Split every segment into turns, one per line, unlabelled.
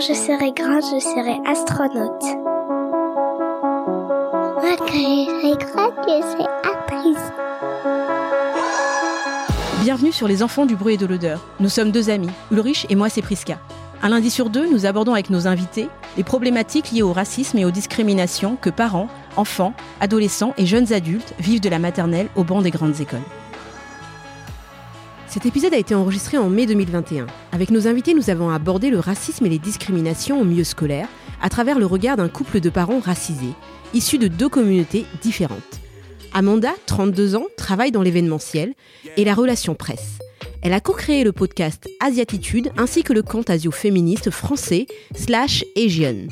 Quand je serai grande, je serai astronaute. Moi, quand je serai grande, je serai actrice.
Bienvenue sur Les Enfants du bruit et de l'odeur. Nous sommes deux amis, Ulrich et moi c'est Priska. Un lundi sur deux, nous abordons avec nos invités les problématiques liées au racisme et aux discriminations que parents, enfants, adolescents et jeunes adultes vivent de la maternelle au banc des grandes écoles. Cet épisode a été enregistré en mai 2021. Avec nos invités, nous avons abordé le racisme et les discriminations au milieu scolaire à travers le regard d'un couple de parents racisés, issus de deux communautés différentes. Amanda, 32 ans, travaille dans l'événementiel et la relation presse. Elle a co-créé le podcast Asiatitude ainsi que le compte asio-féministe français slash Asian.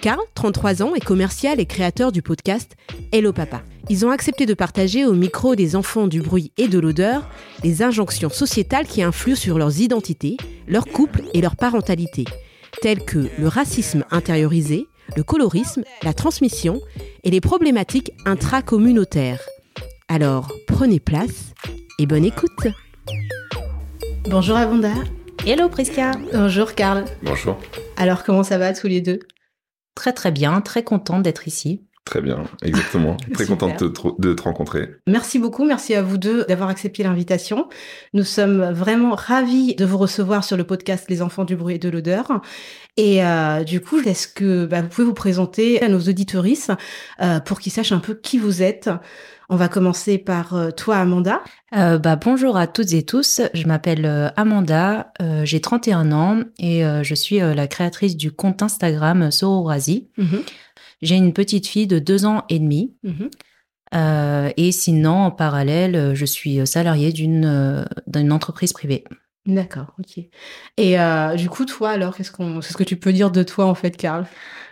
Carl, 33 ans, est commercial et créateur du podcast Hello Papa. Ils ont accepté de partager au micro des enfants du bruit et de l'odeur les injonctions sociétales qui influent sur leurs identités, leur couple et leur parentalité, telles que le racisme intériorisé, le colorisme, la transmission et les problématiques intracommunautaires. Alors, prenez place et bonne écoute. Bonjour Avanda.
Hello Priska.
Bonjour Karl.
Bonjour.
Alors, comment ça va tous les deux?
Très très bien, très contente d'être ici.
Très bien, exactement. Très contente de te, de te rencontrer.
Merci beaucoup, merci à vous deux d'avoir accepté l'invitation. Nous sommes vraiment ravis de vous recevoir sur le podcast Les enfants du bruit et de l'odeur. Et euh, du coup, est-ce que bah, vous pouvez vous présenter à nos auditorices euh, pour qu'ils sachent un peu qui vous êtes On va commencer par euh, toi, Amanda.
Euh, bah, bonjour à toutes et tous, je m'appelle euh, Amanda, euh, j'ai 31 ans et euh, je suis euh, la créatrice du compte Instagram Sororasi. J'ai une petite fille de deux ans et demi. Euh, et sinon, en parallèle, je suis salariée d'une euh, d'une entreprise privée.
D'accord, ok. Et euh, du coup, toi, alors, qu'est-ce qu'on, c'est ce que tu peux dire de toi en fait, Karl?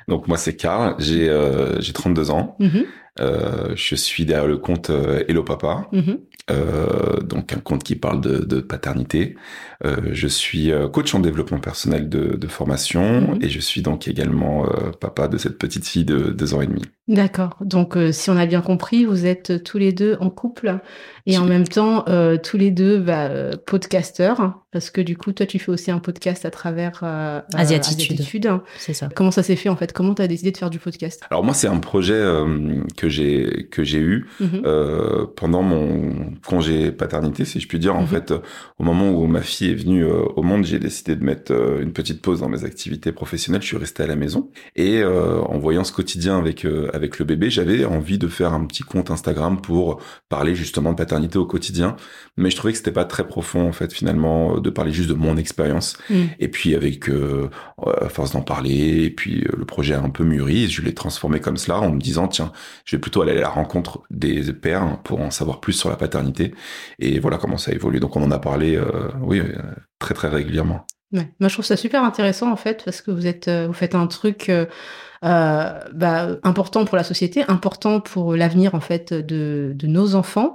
Donc moi c'est Karl, j'ai euh, j'ai 32 ans.
Mhm,
Euh, je suis derrière le compte euh, Hello Papa,
mhm.
euh, donc un compte qui parle de, de paternité. Euh, je suis coach en développement personnel de, de formation
Mhm.
et je suis donc également papa de cette petite fille de deux ans et demi.
D'accord. Donc, si on a bien compris, vous êtes tous les deux en couple et en même temps tous les deux bah, podcasteurs, parce que du coup, toi, tu fais aussi un podcast à travers euh, euh,
Asiatitude.
Asiatitude.
C'est ça.
Comment ça s'est fait en fait? Comment tu as décidé de faire du podcast?
Alors moi c'est un projet euh, que j'ai que j'ai eu
Mhm.
euh, pendant mon congé paternité, si je puis dire. En
Mhm.
fait, euh, au moment où ma fille est venue euh, au monde, j'ai décidé de mettre euh, une petite pause dans mes activités professionnelles. Je suis resté à la maison et euh, en voyant ce quotidien avec euh, avec le bébé, j'avais envie de faire un petit compte Instagram pour parler justement de paternité au quotidien. Mais je trouvais que c'était pas très profond en fait finalement euh, de parler juste de mon expérience.
Mhm.
Et puis avec euh, à force d'en parler, et puis euh, le projet a un peu mûri, je l'ai transformé comme cela en me disant tiens, je vais plutôt aller à la rencontre des pères pour en savoir plus sur la paternité. Et voilà comment ça évolue. Donc on en a parlé, euh, oui, euh, très très régulièrement.
Ouais. Moi, je trouve ça super intéressant en fait parce que vous êtes, euh, vous faites un truc euh, euh, bah, important pour la société, important pour l'avenir en fait de, de nos enfants,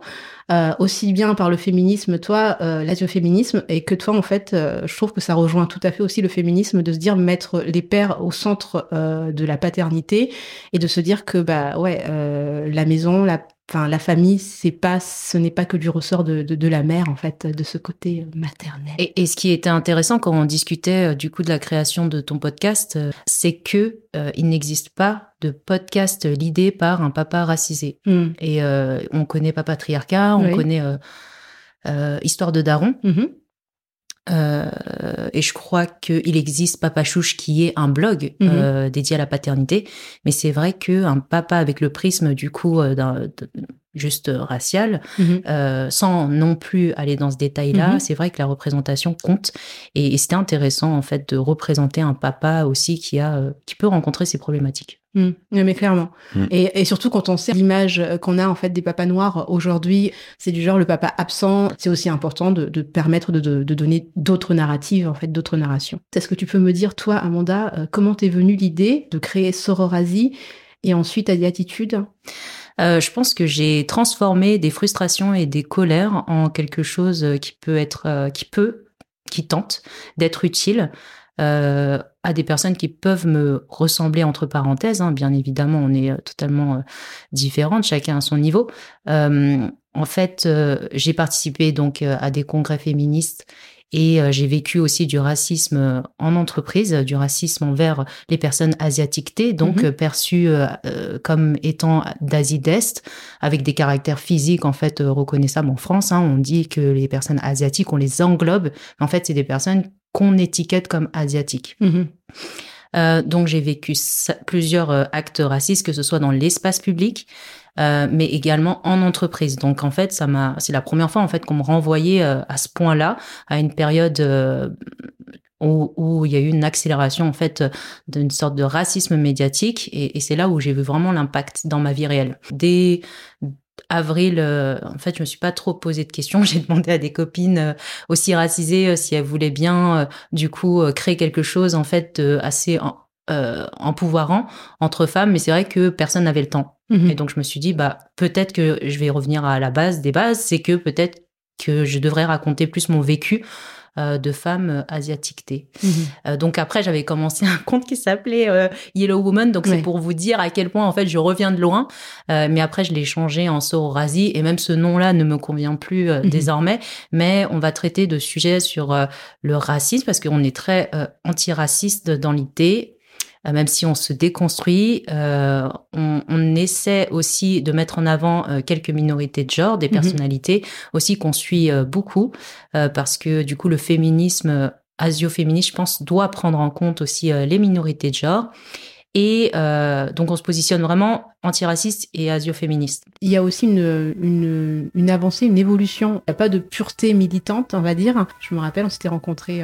euh, aussi bien par le féminisme, toi, euh, l'asioféminisme, et que toi en fait, euh, je trouve que ça rejoint tout à fait aussi le féminisme de se dire mettre les pères au centre euh, de la paternité et de se dire que bah ouais, euh, la maison, la Enfin, la famille, c'est pas, ce n'est pas que du ressort de, de, de la mère, en fait, de ce côté euh, maternel.
Et, et ce qui était intéressant quand on discutait euh, du coup de la création de ton podcast, euh, c'est que euh, il n'existe pas de podcast l'idée par un papa racisé.
Hmm.
Et euh, on connaît pas patriarcat, on
Oui.
connaît euh, histoire de daron.
Mhm.
Euh, et je crois qu'il existe Papa Chouche qui est un blog
Mhm.
euh, dédié à la paternité. Mais c'est vrai qu'un papa avec le prisme du coup euh, d'un juste raciale,
Mhm.
euh, sans non plus aller dans ce détail-là.
Mhm.
C'est vrai que la représentation compte, et, et c'était intéressant en fait de représenter un papa aussi qui a, euh, qui peut rencontrer ces problématiques.
Mm. Ouais, mais clairement. Et, et surtout quand on sait l'image euh, qu'on a en fait des papas noirs aujourd'hui, c'est du genre le papa absent. C'est aussi important de, de permettre de, de, de donner d'autres narratives, en fait, d'autres narrations. Est-ce que tu peux me dire, toi, Amanda, euh, comment t'es venue l'idée de créer Sororasi et ensuite Adiatitude
Euh, je pense que j'ai transformé des frustrations et des colères en quelque chose qui peut être, euh, qui peut, qui tente d'être utile euh, à des personnes qui peuvent me ressembler entre parenthèses. hein. Bien évidemment, on est euh, totalement euh, différentes, chacun à son niveau. Euh, en fait, euh, j'ai participé donc euh, à des congrès féministes et euh, j'ai vécu aussi du racisme euh, en entreprise, du racisme envers les personnes asiatiques T, donc
Mhm.
euh, perçues euh, comme étant d'Asie d'Est, avec des caractères physiques en fait reconnaissables en France. hein. On dit que les personnes asiatiques, on les englobe, mais en fait c'est des personnes qu'on étiquette comme asiatiques.
Mhm.
Euh, donc j'ai vécu plusieurs actes racistes, que ce soit dans l'espace public, euh, mais également en entreprise. Donc en fait, ça m'a, c'est la première fois en fait qu'on me renvoyait euh, à ce point-là, à une période euh, où, où il y a eu une accélération en fait d'une sorte de racisme médiatique, et, et c'est là où j'ai vu vraiment l'impact dans ma vie réelle. Dès avril, euh, en fait, je me suis pas trop posé de questions. J'ai demandé à des copines euh, aussi racisées euh, si elles voulaient bien, euh, du coup, créer quelque chose en fait assez euh, empouvoirant entre femmes. Mais c'est vrai que personne n'avait le temps.
Mhm.
Et donc je me suis dit, bah peut-être que je vais revenir à la base des bases, c'est que peut-être que je devrais raconter plus mon vécu euh, de femme euh, asiatique T.
Mhm.
Euh, donc après, j'avais commencé un compte qui s'appelait euh, Yellow Woman. Donc
Ouais.
c'est pour vous dire à quel point en fait je reviens de loin. Mais après, je l'ai changé en Sororasi et même ce nom-là ne me convient plus
Mhm.
désormais. Mais on va traiter de sujets sur le racisme parce qu'on est très antiraciste dans l'idée. Euh, même si on se déconstruit, euh, on, on essaie aussi de mettre en avant euh, quelques minorités de genre, des
Mhm.
personnalités aussi qu'on suit euh, beaucoup, parce que du coup le féminisme asio-féministe, je pense, doit prendre en compte aussi les minorités de genre. Et euh, donc on se positionne vraiment antiraciste et asio-féministe.
Il y a aussi une, une, une avancée, une évolution. Il n'y a pas de pureté militante, on va dire. Je me rappelle, on s'était rencontrés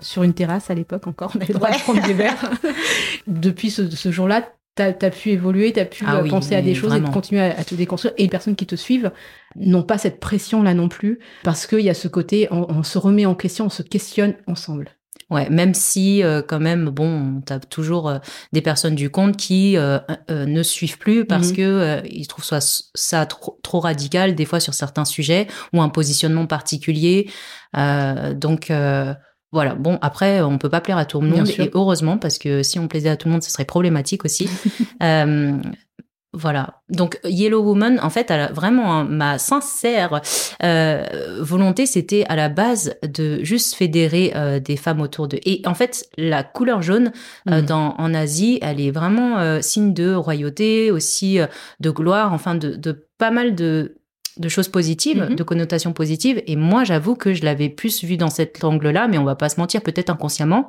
sur une terrasse à l'époque encore. On avait le droit de prendre des verres. Depuis ce, ce jour-là, tu as, pu évoluer, tu as pu
Ah
euh,
oui,
penser à des choses
vraiment.
et continuer à, à te déconstruire. Et les personnes qui te suivent n'ont pas cette pression-là non plus, parce qu'il y a ce côté, on, on se remet en question, on se questionne ensemble.
Ouais, même si euh, quand même, bon, t'as toujours euh, des personnes du compte qui euh, ne suivent plus parce
Mhm.
que ils trouvent ça, ça trop, trop radical des fois sur certains sujets ou un positionnement particulier. Donc voilà. Bon, après, on peut pas plaire à tout le monde et heureusement parce que si on plaisait à tout le monde, ce serait problématique aussi. Euh, voilà. Donc Yellow Woman, en fait, elle a vraiment hein, ma sincère euh, volonté, c'était à la base de juste fédérer euh, des femmes autour de. Et en fait, la couleur jaune euh,
Mhm.
dans en Asie, elle est vraiment euh, signe de royauté, aussi euh, de gloire, enfin de, de pas mal de de choses positives,
Mhm.
de connotations positives. Et moi, j'avoue que je l'avais plus vu dans cet angle-là, mais on va pas se mentir, peut-être inconsciemment,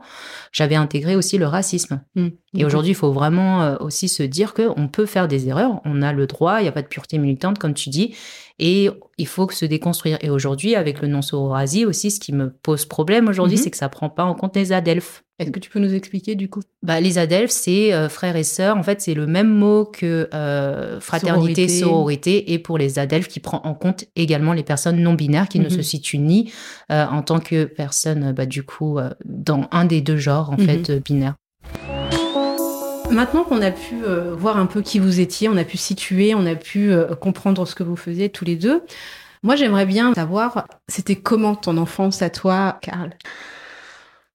j'avais intégré aussi le racisme.
Mm.
Et aujourd'hui, il faut vraiment euh, aussi se dire que on peut faire des erreurs, on a le droit, il n'y a pas de pureté militante, comme tu dis, et il faut se déconstruire. Et aujourd'hui, avec le non sororasi aussi, ce qui me pose problème aujourd'hui,
Mhm.
c'est que ça prend pas en compte les adelphes.
Est-ce que tu peux nous expliquer du coup?
Bah, les adelphes, c'est euh, frères et sœurs. En fait, c'est le même mot que euh, fraternité,
Sororité.
sororité. Et pour les adelphes, qui prend en compte également les personnes non binaires qui ne
Mhm.
se situent ni euh, en tant que personne, bah, du coup, euh, dans un des deux genres, en
Mhm.
fait, euh, binaires.
Maintenant qu'on a pu voir un peu qui vous étiez, on a pu situer, on a pu comprendre ce que vous faisiez tous les deux, moi j'aimerais bien savoir, c'était comment ton enfance à toi, Karl?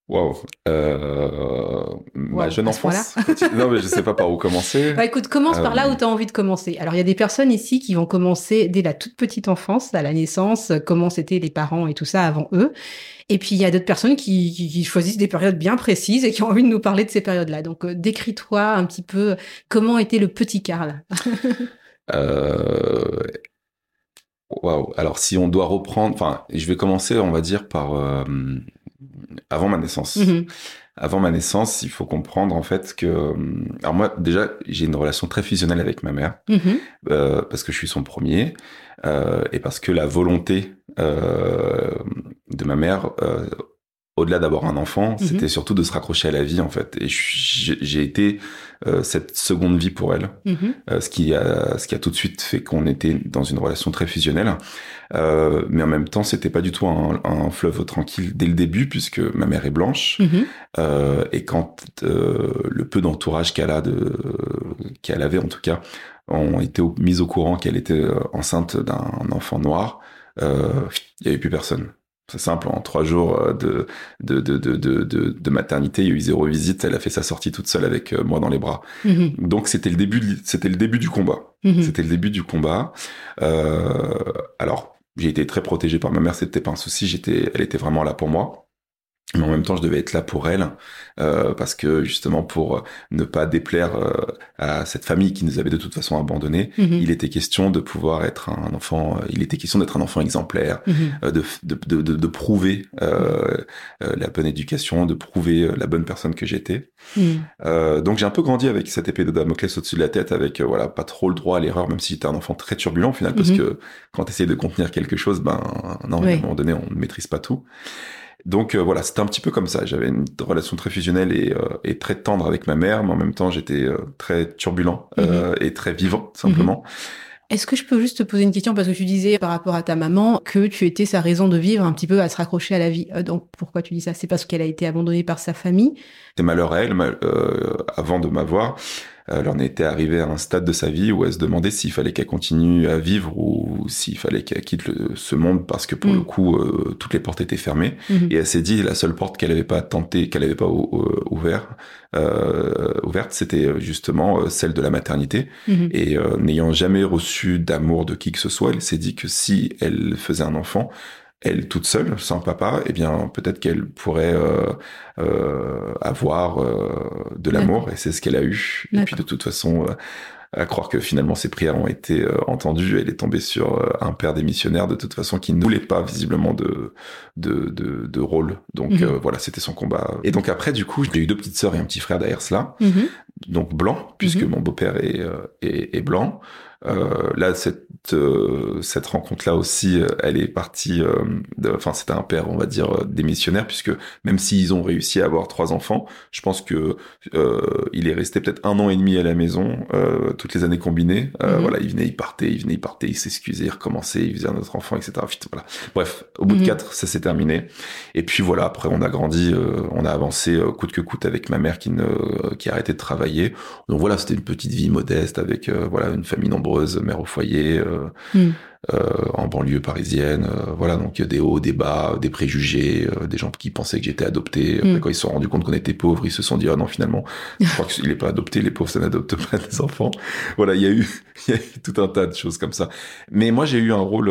Waouh. Euh, ma jeune enfance. non, mais je sais pas par où commencer.
Bah écoute, commence par là
Euh,
où tu as envie de commencer. Alors il y a des personnes ici qui vont commencer dès la toute petite enfance, à la naissance, euh, comment c'était les parents et tout ça avant eux. Et puis il y a d'autres personnes qui, qui- qui choisissent des périodes bien précises et qui ont envie de nous parler de ces périodes-là. Donc euh, décris-toi un petit peu comment était le petit Karl.
Euh, Waouh. Alors, si on doit reprendre, enfin, je vais commencer, on va dire, par avant ma naissance.
Mhm.
avant ma naissance, il faut comprendre en fait que, alors moi déjà, j'ai une relation très fusionnelle avec ma mère
Mhm.
euh, parce que je suis son premier euh, et parce que la volonté euh, de ma mère, au-delà d'avoir un enfant,
Mhm.
c'était surtout de se raccrocher à la vie en fait. Et j'ai été euh, cette seconde vie pour elle,
Mhm.
euh, ce qui a ce qui a tout de suite fait qu'on était dans une relation très fusionnelle. Euh, mais en même temps, c'était pas du tout un, un fleuve tranquille dès le début puisque ma mère est blanche.
Mhm.
Et quand le peu d'entourage qu'elle a de qu'elle avait en tout cas ont été mis au courant qu'elle était enceinte d'un enfant noir, il y avait plus personne. C'est simple, en trois jours euh, de, de, de, de, de, maternité, il y a eu zéro visite, elle a fait sa sortie toute seule avec euh, moi dans les bras.
Mhm.
Donc c'était le début, c'était le début du combat.
Mhm.
C'était le début du combat. Euh, alors, j'ai été très protégé par ma mère, c'était pas un souci. J'étais, elle était vraiment là pour moi. Mais en même temps, je devais être là pour elle, euh, parce que justement, pour ne pas déplaire euh, à cette famille qui nous avait de toute façon abandonnés,
Mhm.
il était question de pouvoir être un enfant. Il était question d'être un enfant exemplaire,
Mhm.
euh, de, de, de, de, prouver euh, euh, la bonne éducation, de prouver euh, la bonne personne que j'étais. Euh, donc j'ai un peu grandi avec cette épée de Damoclès au-dessus de la tête, avec euh, voilà pas trop le droit à l'erreur, même si j'étais un enfant très turbulent au final, parce
Mhm.
que quand tu essayes de contenir quelque chose, ben non, à un moment donné, on ne maîtrise pas tout. Donc euh, voilà, c'était un petit peu comme ça. J'avais une relation très fusionnelle et, euh, et très tendre avec ma mère, mais en même temps j'étais euh, très turbulent euh, et très vivant simplement.
Est-ce que je peux juste te poser une question? Parce que tu disais par rapport à ta maman que tu étais sa raison de vivre un petit peu à se raccrocher à la vie. Euh, donc pourquoi tu dis ça? C'est parce qu'elle a été abandonnée par sa famille?
C'était malheur à elle, mal- euh, avant de m'avoir. Elle en était arrivée à un stade de sa vie où elle se demandait s'il fallait qu'elle continue à vivre ou s'il fallait qu'elle quitte le- ce monde parce que pour
Mm.
le coup euh, toutes les portes étaient fermées
Mhm.
et elle s'est dit la seule porte qu'elle avait pas tenté qu'elle avait pas ou- ou- ouvert euh, ouverte c'était justement euh, celle de la maternité
Mhm.
et euh, n'ayant jamais reçu d'amour de qui que ce soit elle s'est dit que si elle faisait un enfant elle toute seule, sans papa, eh bien peut-être qu'elle pourrait euh, euh, avoir euh, de l'amour, et c'est ce qu'elle a eu. Et puis de toute façon, euh, à croire que finalement ses prières ont été euh, entendues, elle est tombée sur euh, un père démissionnaire de toute façon qui ne voulait pas visiblement de de, de, de rôle. Donc euh, voilà, c'était son combat. Et donc après, du coup, j'ai eu deux petites sœurs et un petit frère derrière cela
Mhm.
donc blanc, puisque
Mhm.
mon beau-père est, est, est blanc. Euh, là, cette, euh, cette rencontre-là aussi, euh, elle est partie, euh, enfin, c'était un père, on va dire, démissionnaire, puisque même s'ils ont réussi à avoir trois enfants, je pense que euh, il est resté peut-être un an et demi à la maison, euh, toutes les années combinées. Euh,
Mhm.
Voilà, il venait, il partait, il venait, il partait, il s'excusait, il recommençait, il faisait un autre enfant, etc. Voilà. Bref, au bout
Mhm.
de quatre, ça s'est terminé. Et puis voilà, après on a grandi, euh, on a avancé euh, coûte que coûte avec ma mère qui ne qui a arrêté de travailler. Donc voilà, c'était une petite vie modeste avec euh, voilà une famille nombreuse, mère au foyer,
Mm.
en banlieue parisienne. euh, voilà, donc des hauts, des bas, des préjugés, des gens qui pensaient que j'étais adopté.
Mm.
quand ils se sont rendus compte qu'on était pauvres, ils se sont dit ah non finalement, je crois qu'il est pas adopté. Les pauvres ça n'adopte pas des enfants. Voilà, il y a eu il y a eu tout un tas de choses comme ça. Mais moi j'ai eu un rôle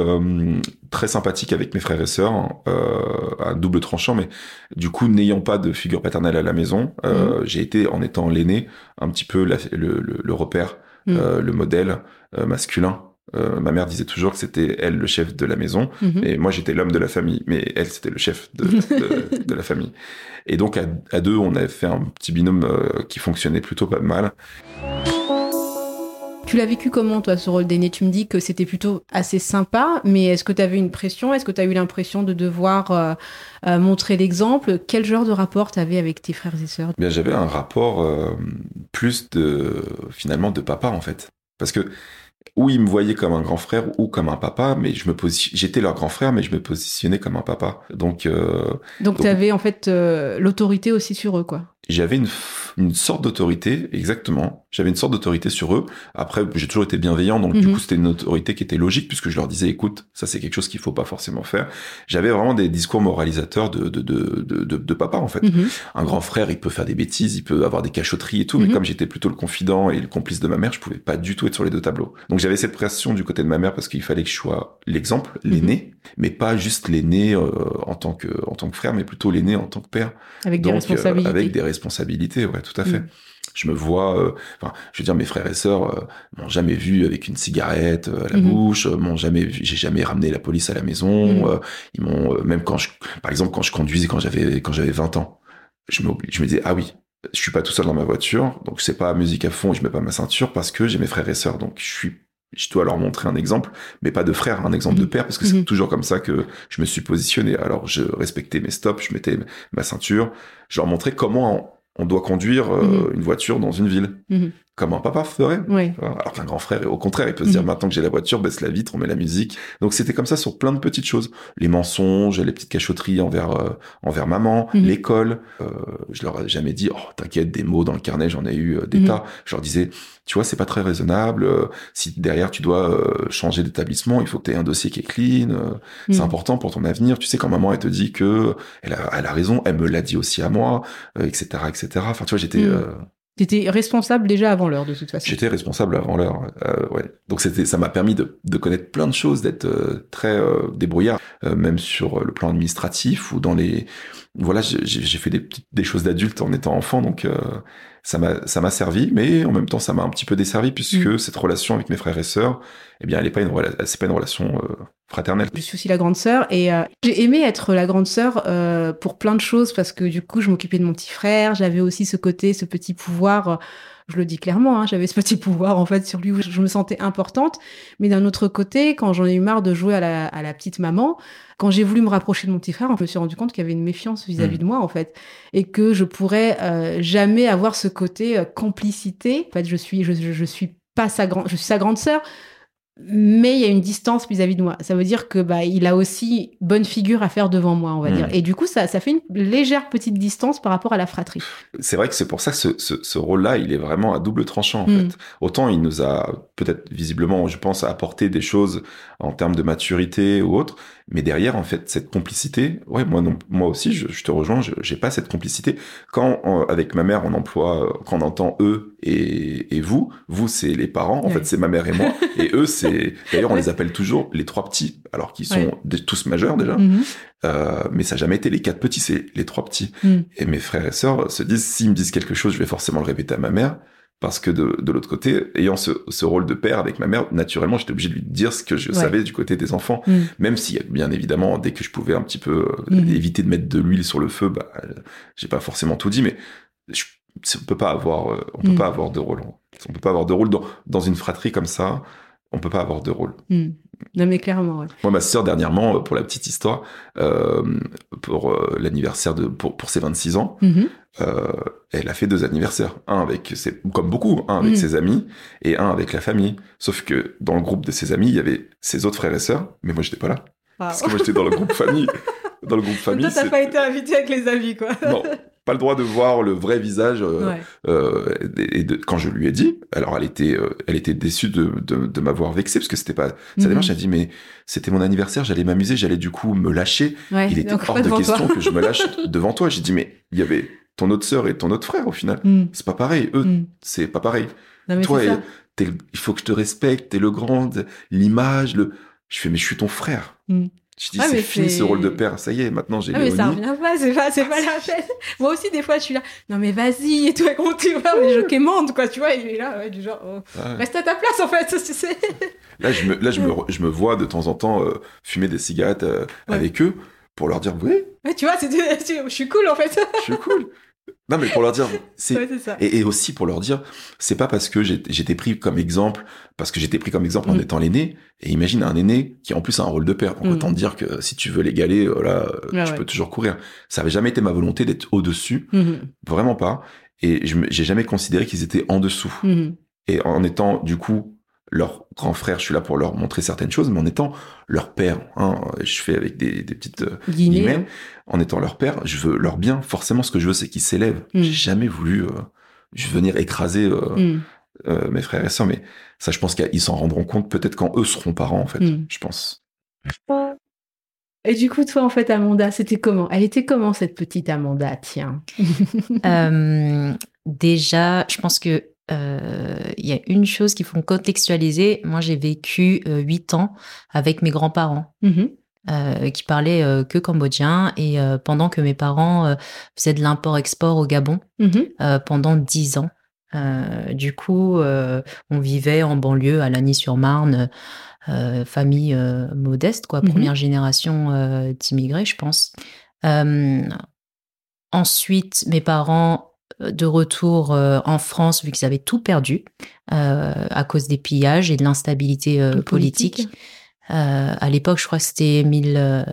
très sympathique avec mes frères et sœurs, euh, à double tranchant, mais du coup, n'ayant pas de figure paternelle à la maison, euh, j'ai été, en étant l'aîné, un petit peu la- le, le- le repère,
Mhm.
euh, le modèle euh, masculin. Euh, ma mère disait toujours que c'était elle le chef de la maison,
Mhm.
et moi j'étais l'homme de la famille, mais elle c'était le chef de, de, de la famille. Et donc à, à deux, on avait fait un petit binôme euh, qui fonctionnait plutôt pas mal.
Tu l'as vécu comment, toi, ce rôle d'aîné? Tu me dis que c'était plutôt assez sympa, mais est-ce que tu avais une pression? Est-ce que tu as eu l'impression de devoir euh, euh, montrer l'exemple? Quel genre de rapport tu avais avec tes frères et sœurs?
Eh Bien, j'avais un rapport euh, plus de finalement de papa en fait, parce que où ils me voyaient comme un grand frère ou comme un papa, mais je me j'étais leur grand frère, mais je me positionnais comme un papa. Donc euh,
Donc,
Donc-
tu avais en fait l'autorité aussi sur eux, quoi.
J'avais une, une sorte d'autorité, exactement. J'avais une sorte d'autorité sur eux. Après, j'ai toujours été bienveillant, donc du
Mhm.
coup, c'était une autorité qui était logique, puisque je leur disais, écoute, ça c'est quelque chose qu'il faut pas forcément faire. J'avais vraiment des discours moralisateurs de, de, de, de, de, de papa, en fait.
Mhm.
Un grand frère, il peut faire des bêtises, il peut avoir des cachotteries et tout, mais
Mhm.
comme j'étais plutôt le confident et le complice de ma mère, je pouvais pas du tout être sur les deux tableaux. Donc j'avais cette pression du côté de ma mère parce qu'il fallait que je sois l'exemple, l'aîné, mais pas juste l'aîné euh, en tant que en tant que frère, mais plutôt l'aîné en tant que père.
Avec des
euh,
responsabilités.
avec des responsabilités, ouais, tout à fait.
Mm.
Je me vois, euh, enfin, je veux dire, mes frères et sœurs euh, m'ont jamais vu avec une cigarette euh, à la
Mhm.
bouche, m'ont jamais j'ai jamais ramené la police à la maison. Euh, ils m'ont, euh, même quand je, par exemple, quand je conduisais quand j'avais quand j'avais 20 ans, je, je me disais, ah oui, je suis pas tout seul dans ma voiture, donc c'est pas musique à fond je mets pas ma ceinture parce que j'ai mes frères et sœurs, donc je suis je dois leur montrer un exemple, mais pas de frère, un exemple de mhm. père, parce que c'est mhm. toujours comme ça que je me suis positionné. Alors je respectais mes stops, je mettais ma ceinture, je leur montrais comment on doit conduire euh, mhm. une voiture dans une ville. Comme un papa ferait. Alors qu'un grand frère, au contraire, il peut se dire, mhm. maintenant que j'ai la voiture, baisse la vitre, on met la musique. Donc c'était comme ça sur plein de petites choses. Les mensonges, les petites cachotteries envers, euh, envers maman, l'école. Euh, je leur ai jamais dit, oh, t'inquiète, des mots dans le carnet, j'en ai eu des tas. Je leur disais, tu vois, c'est pas très raisonnable. si derrière tu dois changer d'établissement, il faut que tu aies un dossier qui est clean. C'est important pour ton avenir. Tu sais, quand maman, elle te dit que elle a, elle a raison, elle me l'a dit aussi à moi, etc., etc. Enfin, tu vois, j'étais.
Euh... responsable déjà avant l'heure, de toute façon.
J'étais responsable avant l'heure, euh, ouais. Donc c'était, ça m'a permis de, connaître plein de choses, d'être euh, très euh, débrouillard, même sur le plan administratif ou dans les. Voilà, j'ai fait des, des choses d'adulte en étant enfant, donc ça m'a ça m'a servi, mais en même temps ça m'a un petit peu desservi puisque mm. cette relation avec mes frères et sœurs, eh bien elle est pas une c'est pas une relation euh, fraternelle.
Je suis aussi la grande sœur et euh, j'ai aimé être la grande sœur euh, pour plein de choses parce que du coup je m'occupais de mon petit frère, j'avais aussi ce côté, ce petit pouvoir je le dis clairement, hein, j'avais ce petit pouvoir en fait sur lui où je me sentais importante. Mais d'un autre côté, quand j'en ai eu marre de jouer à la, à la petite maman, quand j'ai voulu me rapprocher de mon petit frère, je me suis rendu compte qu'il y avait une méfiance vis-à-vis mm. de moi en fait, et que je pourrais euh, jamais avoir ce côté euh, complicité. En fait, je suis, je, je suis pas sa grande, je suis sa grande sœur, mais il y a une distance vis-à-vis de moi. Ça veut dire que bah il a aussi bonne figure à faire devant moi, on va dire. Hmm. Et du coup, ça, ça fait une légère petite distance par rapport à la fratrie.
C'est vrai que c'est pour ça que ce, ce, ce rôle-là, il est vraiment à double tranchant en hmm. fait. Autant il nous a peut-être visiblement, je pense, apporté des choses en termes de maturité ou autre, mais derrière, en fait, cette complicité, ouais, moi non, moi aussi, je, je te rejoins, j'ai pas cette complicité. Quand avec ma mère, on emploie, quand on entend eux et, et vous, vous c'est les parents, en fait, c'est ma mère et moi, et eux c'est, d'ailleurs, on les appelle toujours les trois petits, alors qu'ils sont tous majeurs déjà, mm-hmm. euh, mais ça n'a jamais été les quatre petits, c'est les trois petits. Mm. Et mes frères et sœurs se disent, s'ils me disent quelque chose, je vais forcément le répéter à ma mère parce que de, de l'autre côté, ayant ce, ce, rôle de père avec ma mère, naturellement, j'étais obligé de lui dire ce que je savais du côté des enfants, mm. même si, bien évidemment, dès que je pouvais un petit peu euh, mm. éviter de mettre de l'huile sur le feu, bah, j'ai pas forcément tout dit, mais je, on peut pas avoir, euh, on peut mm. pas avoir de rôle. On peut pas avoir de rôle dans, dans une fratrie comme ça. On peut pas avoir de rôle.
Non mais clairement. Ouais.
Moi, ma sœur dernièrement, euh, pour la petite histoire, euh, pour euh, l'anniversaire de pour, pour ses 26 ans, mm-hmm. euh, elle a fait deux anniversaires, un avec ses, comme beaucoup, un avec mm. ses amis et un avec la famille. Sauf que dans le groupe de ses amis, il y avait ses autres frères et sœurs, mais moi j'étais pas là parce que moi j'étais dans le groupe famille. Dans le groupe famille.
Toi, t'as pas été invité avec les amis, quoi.
Non, pas le droit de voir le vrai visage. Euh, euh, et de, quand je lui ai dit, alors elle était, euh, elle était déçue de, de, de m'avoir vexé parce que c'était pas sa démarche. Elle a dit mais c'était mon anniversaire, j'allais m'amuser, j'allais du coup me lâcher. il était hors de question que je me lâche devant toi. J'ai dit mais il y avait ton autre sœur et ton autre frère au final. Mm. C'est pas pareil. Eux, mm. c'est pas pareil.
Non,
toi, il faut que je te respecte. T'es le grand, l'image. Le, je fais mais je suis ton frère. Je dis, ah, c'est fini ce rôle de père, ça y est, maintenant j'ai ah, mais
ça revient pas, c'est pas, c'est pas la peine. Moi aussi, des fois, je suis là, non mais vas-y, et toi, comment tu vas, mais je quémande, quoi, tu vois, il est là, ouais, du genre, oh, reste à ta place, en fait, tu sais.
Là, je me, là, je me, je me vois de temps en temps euh, fumer des cigarettes euh, avec eux pour leur dire, oui.
Ouais, tu vois, c'est, je suis cool, en fait.
je suis cool. Non, mais pour leur dire, c'est et, et, aussi pour leur dire, c'est pas parce que j'étais pris comme exemple, parce que j'étais pris comme exemple en mm. étant l'aîné. Et imagine un aîné qui en plus a un rôle de père. Donc mm. autant dire que si tu veux l'égaler, voilà, tu peux toujours courir. Ça avait jamais été ma volonté d'être au dessus, mm-hmm. vraiment pas. Et j'ai jamais considéré qu'ils étaient en dessous. Mm-hmm. Et en étant du coup leur grand frère, je suis là pour leur montrer certaines choses, mais en étant leur père, hein, je fais avec des, des petites euh, guillemets, en étant leur père, je veux leur bien. Forcément, ce que je veux, c'est qu'ils s'élèvent. Mm. J'ai jamais voulu euh, venir écraser euh, mm. euh, mes frères et sœurs, mais ça, je pense qu'ils s'en rendront compte peut-être quand eux seront parents, en fait. Mm. Je pense.
Et du coup, toi, en fait, Amanda, c'était comment? Elle était comment cette petite Amanda? Tiens.
déjà, je pense que euh, il y a une chose qu'il faut contextualiser. Moi, j'ai vécu euh, huit ans avec mes grands-parents. Mm-hmm. Euh, qui parlaient que cambodgien et pendant que mes parents faisaient de l'import-export au Gabon mm-hmm. pendant dix ans. du coup, on vivait en banlieue à Lagny-sur-Marne, famille modeste, quoi, mm-hmm. première génération d'immigrés, je pense. ensuite, mes parents de retour en France, vu qu'ils avaient tout perdu à cause des pillages et de l'instabilité politique. politique. à l'époque, je crois que c'était 1000,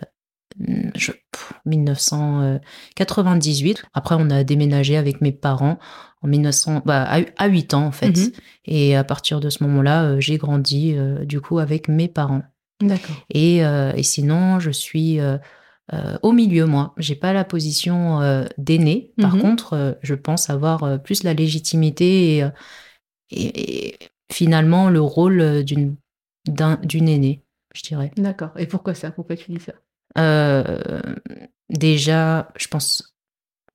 1998. Après, on a déménagé avec mes parents en 1900, bah, à, 8 ans en fait. Mhm. Et à partir de ce moment-là, euh, j'ai grandi euh, du coup avec mes parents.
D'accord.
Et, euh, et, sinon, je suis au milieu, moi. J'ai pas la position d'aîné. Par mhm. contre, je pense avoir plus la légitimité et, et, finalement le rôle d'une d'une aînée, je dirais.
D'accord. Et pourquoi ça? Pourquoi tu dis ça?
Euh, déjà, je pense,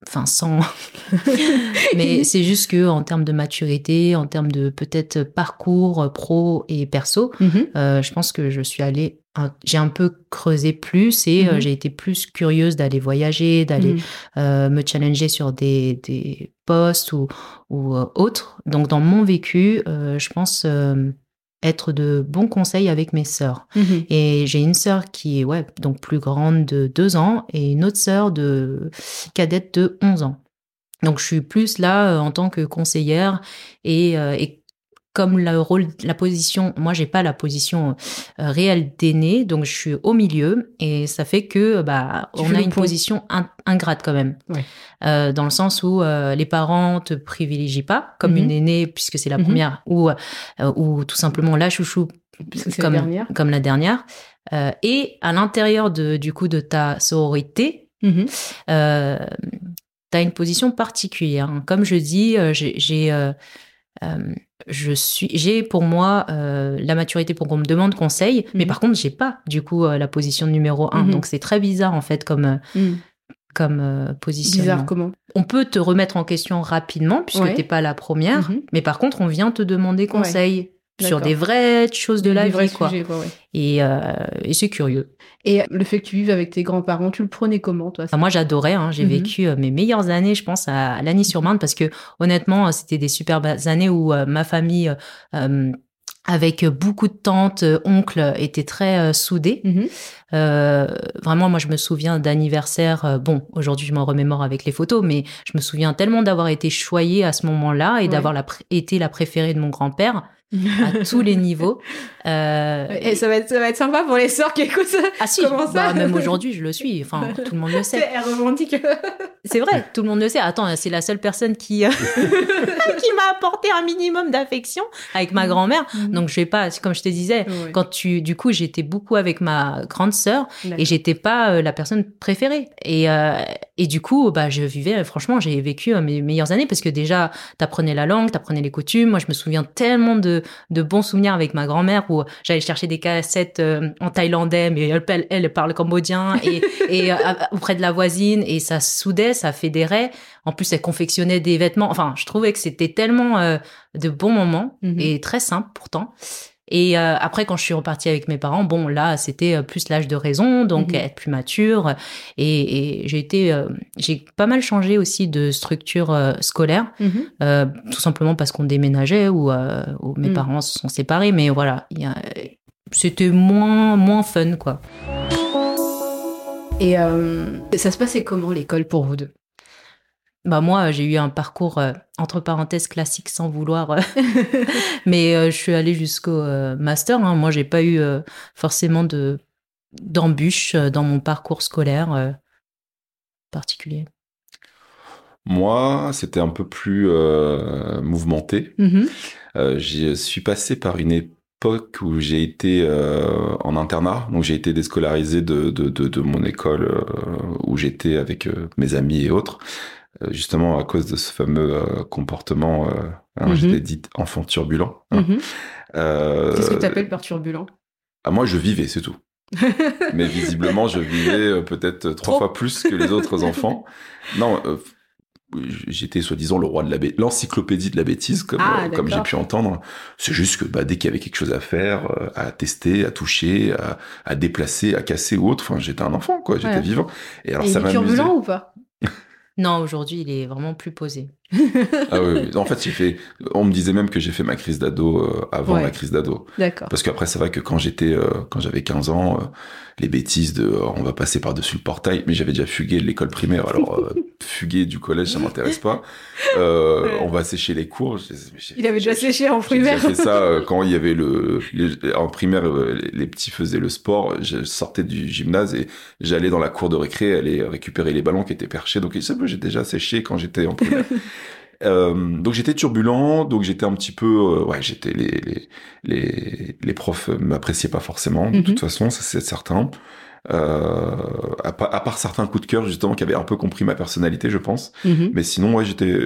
enfin sans, mais c'est juste que en termes de maturité, en termes de peut-être parcours pro et perso, euh, je pense que je suis allée, j'ai un peu creusé plus et euh, mm-hmm. j'ai été plus curieuse d'aller voyager, d'aller mm. me challenger sur des, des postes ou, ou autres. Donc dans mon vécu, je pense être de bons conseils avec mes sœurs. Mhm. Et j'ai une sœur qui est ouais, donc plus grande de deux ans et une autre sœur de cadette de 11 ans. Donc je suis plus là euh, en tant que conseillère et, euh, et comme le rôle, la position, moi j'ai pas la position euh, réelle d'aîné, donc je suis au milieu et ça fait que bah on a une position ingrate quand même, euh, dans le sens où euh, les parents te privilégient pas comme mhm. une aînée puisque c'est la mhm. première ou ou tout simplement la chouchou comme la comme la dernière. et à l'intérieur de du coup de ta sororité. Mhm. tu as une position particulière. Comme je dis, j'ai je suis, j'ai pour moi euh, la maturité pour qu'on me demande conseil, mais mhm. par contre, j'ai pas du coup euh, la position numéro un. Mhm. Donc c'est très bizarre en fait comme euh, mhm. comme position.
Bizarre comment?
On peut te remettre en question rapidement puisque tu t'es pas la première, mais par contre, on vient te demander conseil sur des vraies choses de la vie, quoi. et, et c'est curieux.
Et le fait que tu vives avec tes grands-parents, tu le prenais comment, toi
Moi, j'adorais. Hein. J'ai mhm. vécu euh, mes meilleures années, je pense, à, Lagny-sur-Marne, parce que honnêtement, c'était des superbes années où euh, ma famille euh, avec beaucoup de tantes, oncles, était très soudée. Mhm. vraiment, moi, je me souviens d'anniversaires. bon, aujourd'hui, je m'en remémore avec les photos, mais je me souviens tellement d'avoir été choyée à ce moment-là et d'avoir été la préférée de mon grand-père à tous les niveaux.
Euh, et ça va, être, ça va être sympa pour les sœurs qui écoutent ça.
Ah si, Comment ça bah, même aujourd'hui, je le suis. Enfin, tout le monde le sait.
C'est romantique.
c'est vrai, tout le monde le sait. Attends, c'est la seule personne qui, euh, qui m'a apporté un minimum d'affection avec ma grand-mère. Mhm. Donc, je vais pas, comme je te disais, quand tu, du coup, j'étais beaucoup avec ma grande sœur et j'étais pas euh, la personne préférée. Et, et du coup, bah, je vivais, franchement, j'ai vécu mes meilleures années parce que déjà, t'apprenais la langue, t'apprenais les coutumes. Moi, je me souviens tellement de, de bons souvenirs avec ma grand-mère où j'allais chercher des cassettes euh, en thaïlandais, mais elle, elle parle cambodgien et, et euh, auprès de la voisine et ça soudait, ça fédérait. En plus, elle confectionnait des vêtements. Enfin, je trouvais que c'était tellement euh, de bons moments mhm. et très simple pourtant. Et après, quand je suis repartie avec mes parents, bon, là, c'était plus l'âge de raison, donc mhm. être plus mature. Et, j'ai été, j'ai pas mal changé aussi de structure scolaire, mhm. tout simplement parce qu'on déménageait ou, mes parents se sont séparés. Mais voilà, c'était moins, moins fun, quoi.
Et ça se passait comment l'école pour vous deux?
Bah moi, j'ai eu un parcours euh, entre parenthèses classique sans vouloir, euh, mais euh, je suis allée jusqu'au master. Hein. Moi, j'ai pas eu forcément de d'embûches dans mon parcours scolaire particulier.
Moi, c'était un peu plus mouvementé. Mm-hmm. je suis passé par une époque où j'ai été en internat, donc j'ai été déscolarisé de, de, de, de mon école où j'étais avec mes amis et autres. Euh, justement à cause de ce fameux euh, comportement, hein, mm dit enfant turbulent. Hein.
Mhm. Qu'est-ce que tu appelles par turbulent
ah, Moi, je vivais, c'est tout. Mais visiblement, je vivais peut-être trois fois plus que les autres enfants. Non, j'étais soi-disant le roi de la l'encyclopédie de la bêtise, comme, ah, comme j'ai pu entendre. C'est juste que bah, dès qu'il y avait quelque chose à faire, à tester, à toucher, à, à déplacer, à casser ou autre, enfin, j'étais un enfant, quoi. J'étais vivant.
Et alors, Et ça turbulent ou pas?
Non, aujourd'hui, il est vraiment plus posé.
Ah oui, en fait, j'ai fait. On me disait même que j'ai fait ma crise d'ado euh, avant la crise d'ado.
D'accord.
Parce qu'après, c'est vrai que quand j'étais, euh, quand j'avais 15 ans, euh, les bêtises de, on va passer par dessus le portail, mais j'avais déjà fugué de l'école primaire. Alors, fuguer du collège, ça m'intéresse pas. Euh, On va sécher les cours.
Il avait déjà séché en primaire.
J'ai fait ça quand il y avait le, en primaire, les petits faisaient le sport. Je sortais du gymnase et j'allais dans la cour de récré, aller récupérer les ballons qui étaient perchés. Donc j'ai déjà séché quand j'étais en primaire. Euh, donc j'étais turbulent, donc j'étais un petit peu, euh, ouais, j'étais les les les, les profs m'appréciaient pas forcément de toute façon, ça c'est certain. Euh, à, part certains coups de cœur justement qui avaient un peu compris ma personnalité, je pense. Mhm. Mais sinon, ouais, j'étais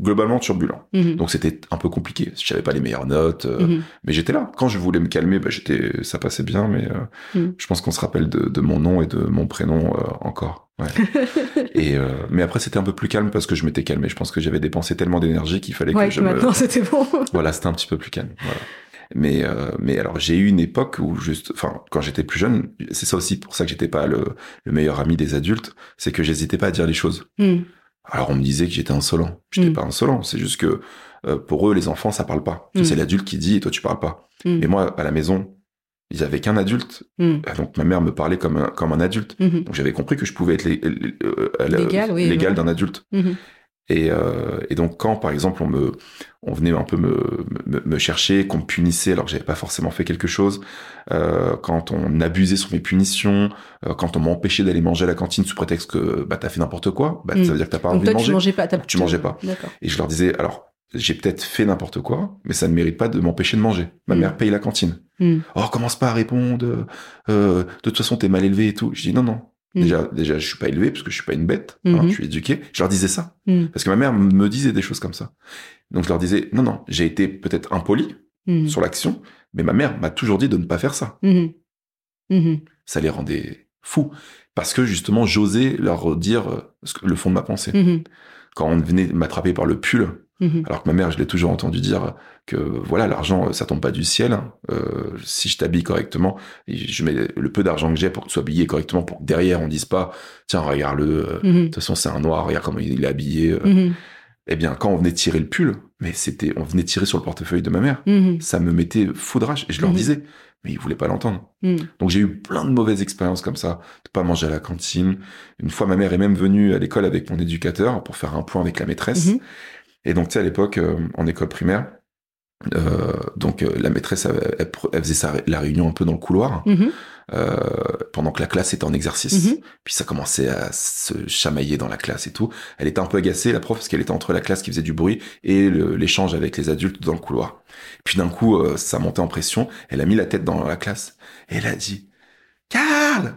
globalement turbulent. Mhm. Donc c'était un peu compliqué. Je n'avais pas les meilleures notes, euh, mais j'étais là. Quand je voulais me calmer, bah, j'étais, ça passait bien. Mais je pense qu'on se rappelle de, de, mon nom et de mon prénom encore. Ouais. et euh, mais après c'était un peu plus calme parce que je m'étais calmé. Je pense que j'avais dépensé tellement d'énergie qu'il fallait que je
maintenant c'était bon.
voilà, c'était un petit peu plus calme. Voilà. Mais euh, mais alors j'ai eu une époque où juste, enfin quand j'étais plus jeune, c'est ça aussi pour ça que j'étais pas le, le, meilleur ami des adultes, c'est que j'hésitais pas à dire les choses. Hmm. Alors on me disait que j'étais insolent. J'étais hmm. pas insolent. C'est juste que euh, pour eux les enfants ça parle pas. Hmm. C'est l'adulte qui dit et toi tu parles pas. Et moi à la maison ils avaient qu'un adulte. Hmm. Ah, donc ma mère me parlait comme un, comme un adulte. Mhm. Donc j'avais compris que je pouvais être euh, légal, légal d'un adulte. Mhm. Et, euh, et, donc quand par exemple on me on venait un peu me, me, me chercher, qu'on me punissait alors que j'avais pas forcément fait quelque chose, euh, quand on abusait sur mes punitions, euh, quand on m'empêchait d'aller manger à la cantine sous prétexte que bah t'as fait n'importe quoi, bah ça hmm. veut dire que t'as pas envie de manger.
Tu mangeais pas,
tu mangeais pas. Et je leur disais alors j'ai peut-être fait n'importe quoi, mais ça ne mérite pas de m'empêcher de manger. Ma hmm. mère paye la cantine. Mm. Oh, commence pas à répondre. Euh, de toute façon, t'es mal élevé et tout. Je dis non, non. Mm. Déjà, déjà, je suis pas élevé parce que je suis pas une bête. Hein, mm-hmm. je suis éduqué. Je leur disais ça mm. parce que ma mère me disait des choses comme ça. Donc je leur disais non, non. J'ai été peut-être impoli sur l'action, mais ma mère m'a toujours dit de ne pas faire ça. Mm-hmm. Mm-hmm. Ça les rendait fous parce que justement, j'osais leur dire euh, le fond de ma pensée. Quand on venait m'attraper par le pull, Mhm. Alors que ma mère, je l'ai toujours entendu dire que voilà, l'argent, ça tombe pas du ciel. Hein. Euh, si je t'habille correctement, je mets le peu d'argent que j'ai pour que tu sois habillé correctement, pour que derrière on dise pas, tiens, regarde-le, euh, mhm. de toute façon c'est un noir, regarde comment il est habillé. Euh. Mhm. Eh bien, quand on venait tirer le pull, mais c'était, on venait tirer sur le portefeuille de ma mère, ça me mettait foudrage. Et je leur disais, mais ils voulaient pas l'entendre. Donc j'ai eu plein de mauvaises expériences comme ça, de pas manger à la cantine. Une fois, ma mère est même venue à l'école avec mon éducateur pour faire un point avec la maîtresse. Et donc, tu sais, à l'époque, euh, en école primaire, euh, donc euh, la maîtresse, elle, faisait sa, la réunion un peu dans le couloir, mhm. euh, pendant que la classe était en exercice. Mhm. Puis ça commençait à se chamailler dans la classe et tout. Elle était un peu agacée, la prof, parce qu'elle était entre la classe qui faisait du bruit et l'échange avec les adultes dans le couloir. Puis d'un coup, ça montait en pression. Elle a mis la tête dans la classe et elle a dit « Carl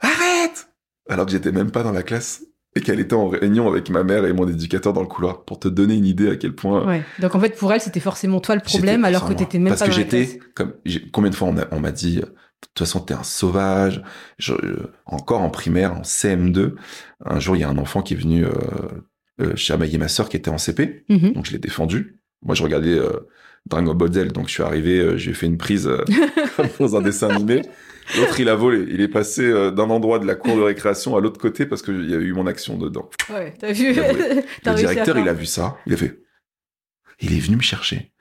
Arrête !» Alors que j'étais même pas dans la classe et qu'elle était en réunion avec ma mère et mon éducateur dans le couloir pour te donner une idée à quel point.
Ouais. Donc en fait pour elle c'était forcément toi le problème alors que t'étais même
pas
dans
Parce que j'étais comme combien de fois on m'a dit de toute façon t'es un sauvage. Je, encore en primaire en CM2 un jour il y a un enfant qui est venu euh, euh, chamailler ma sœur qui était en CP mm-hmm. donc je l'ai défendu. Moi je regardais euh, Dragon Ball Z donc je suis arrivé euh, j'ai fait une prise euh, dans un dessin animé. L'autre, il a volé. Il est passé euh, d'un endroit de la cour de récréation à l'autre côté parce qu'il y a eu mon action dedans.
Ouais, t'as vu?
le directeur, il a vu ça. Il a fait. Il est venu me chercher.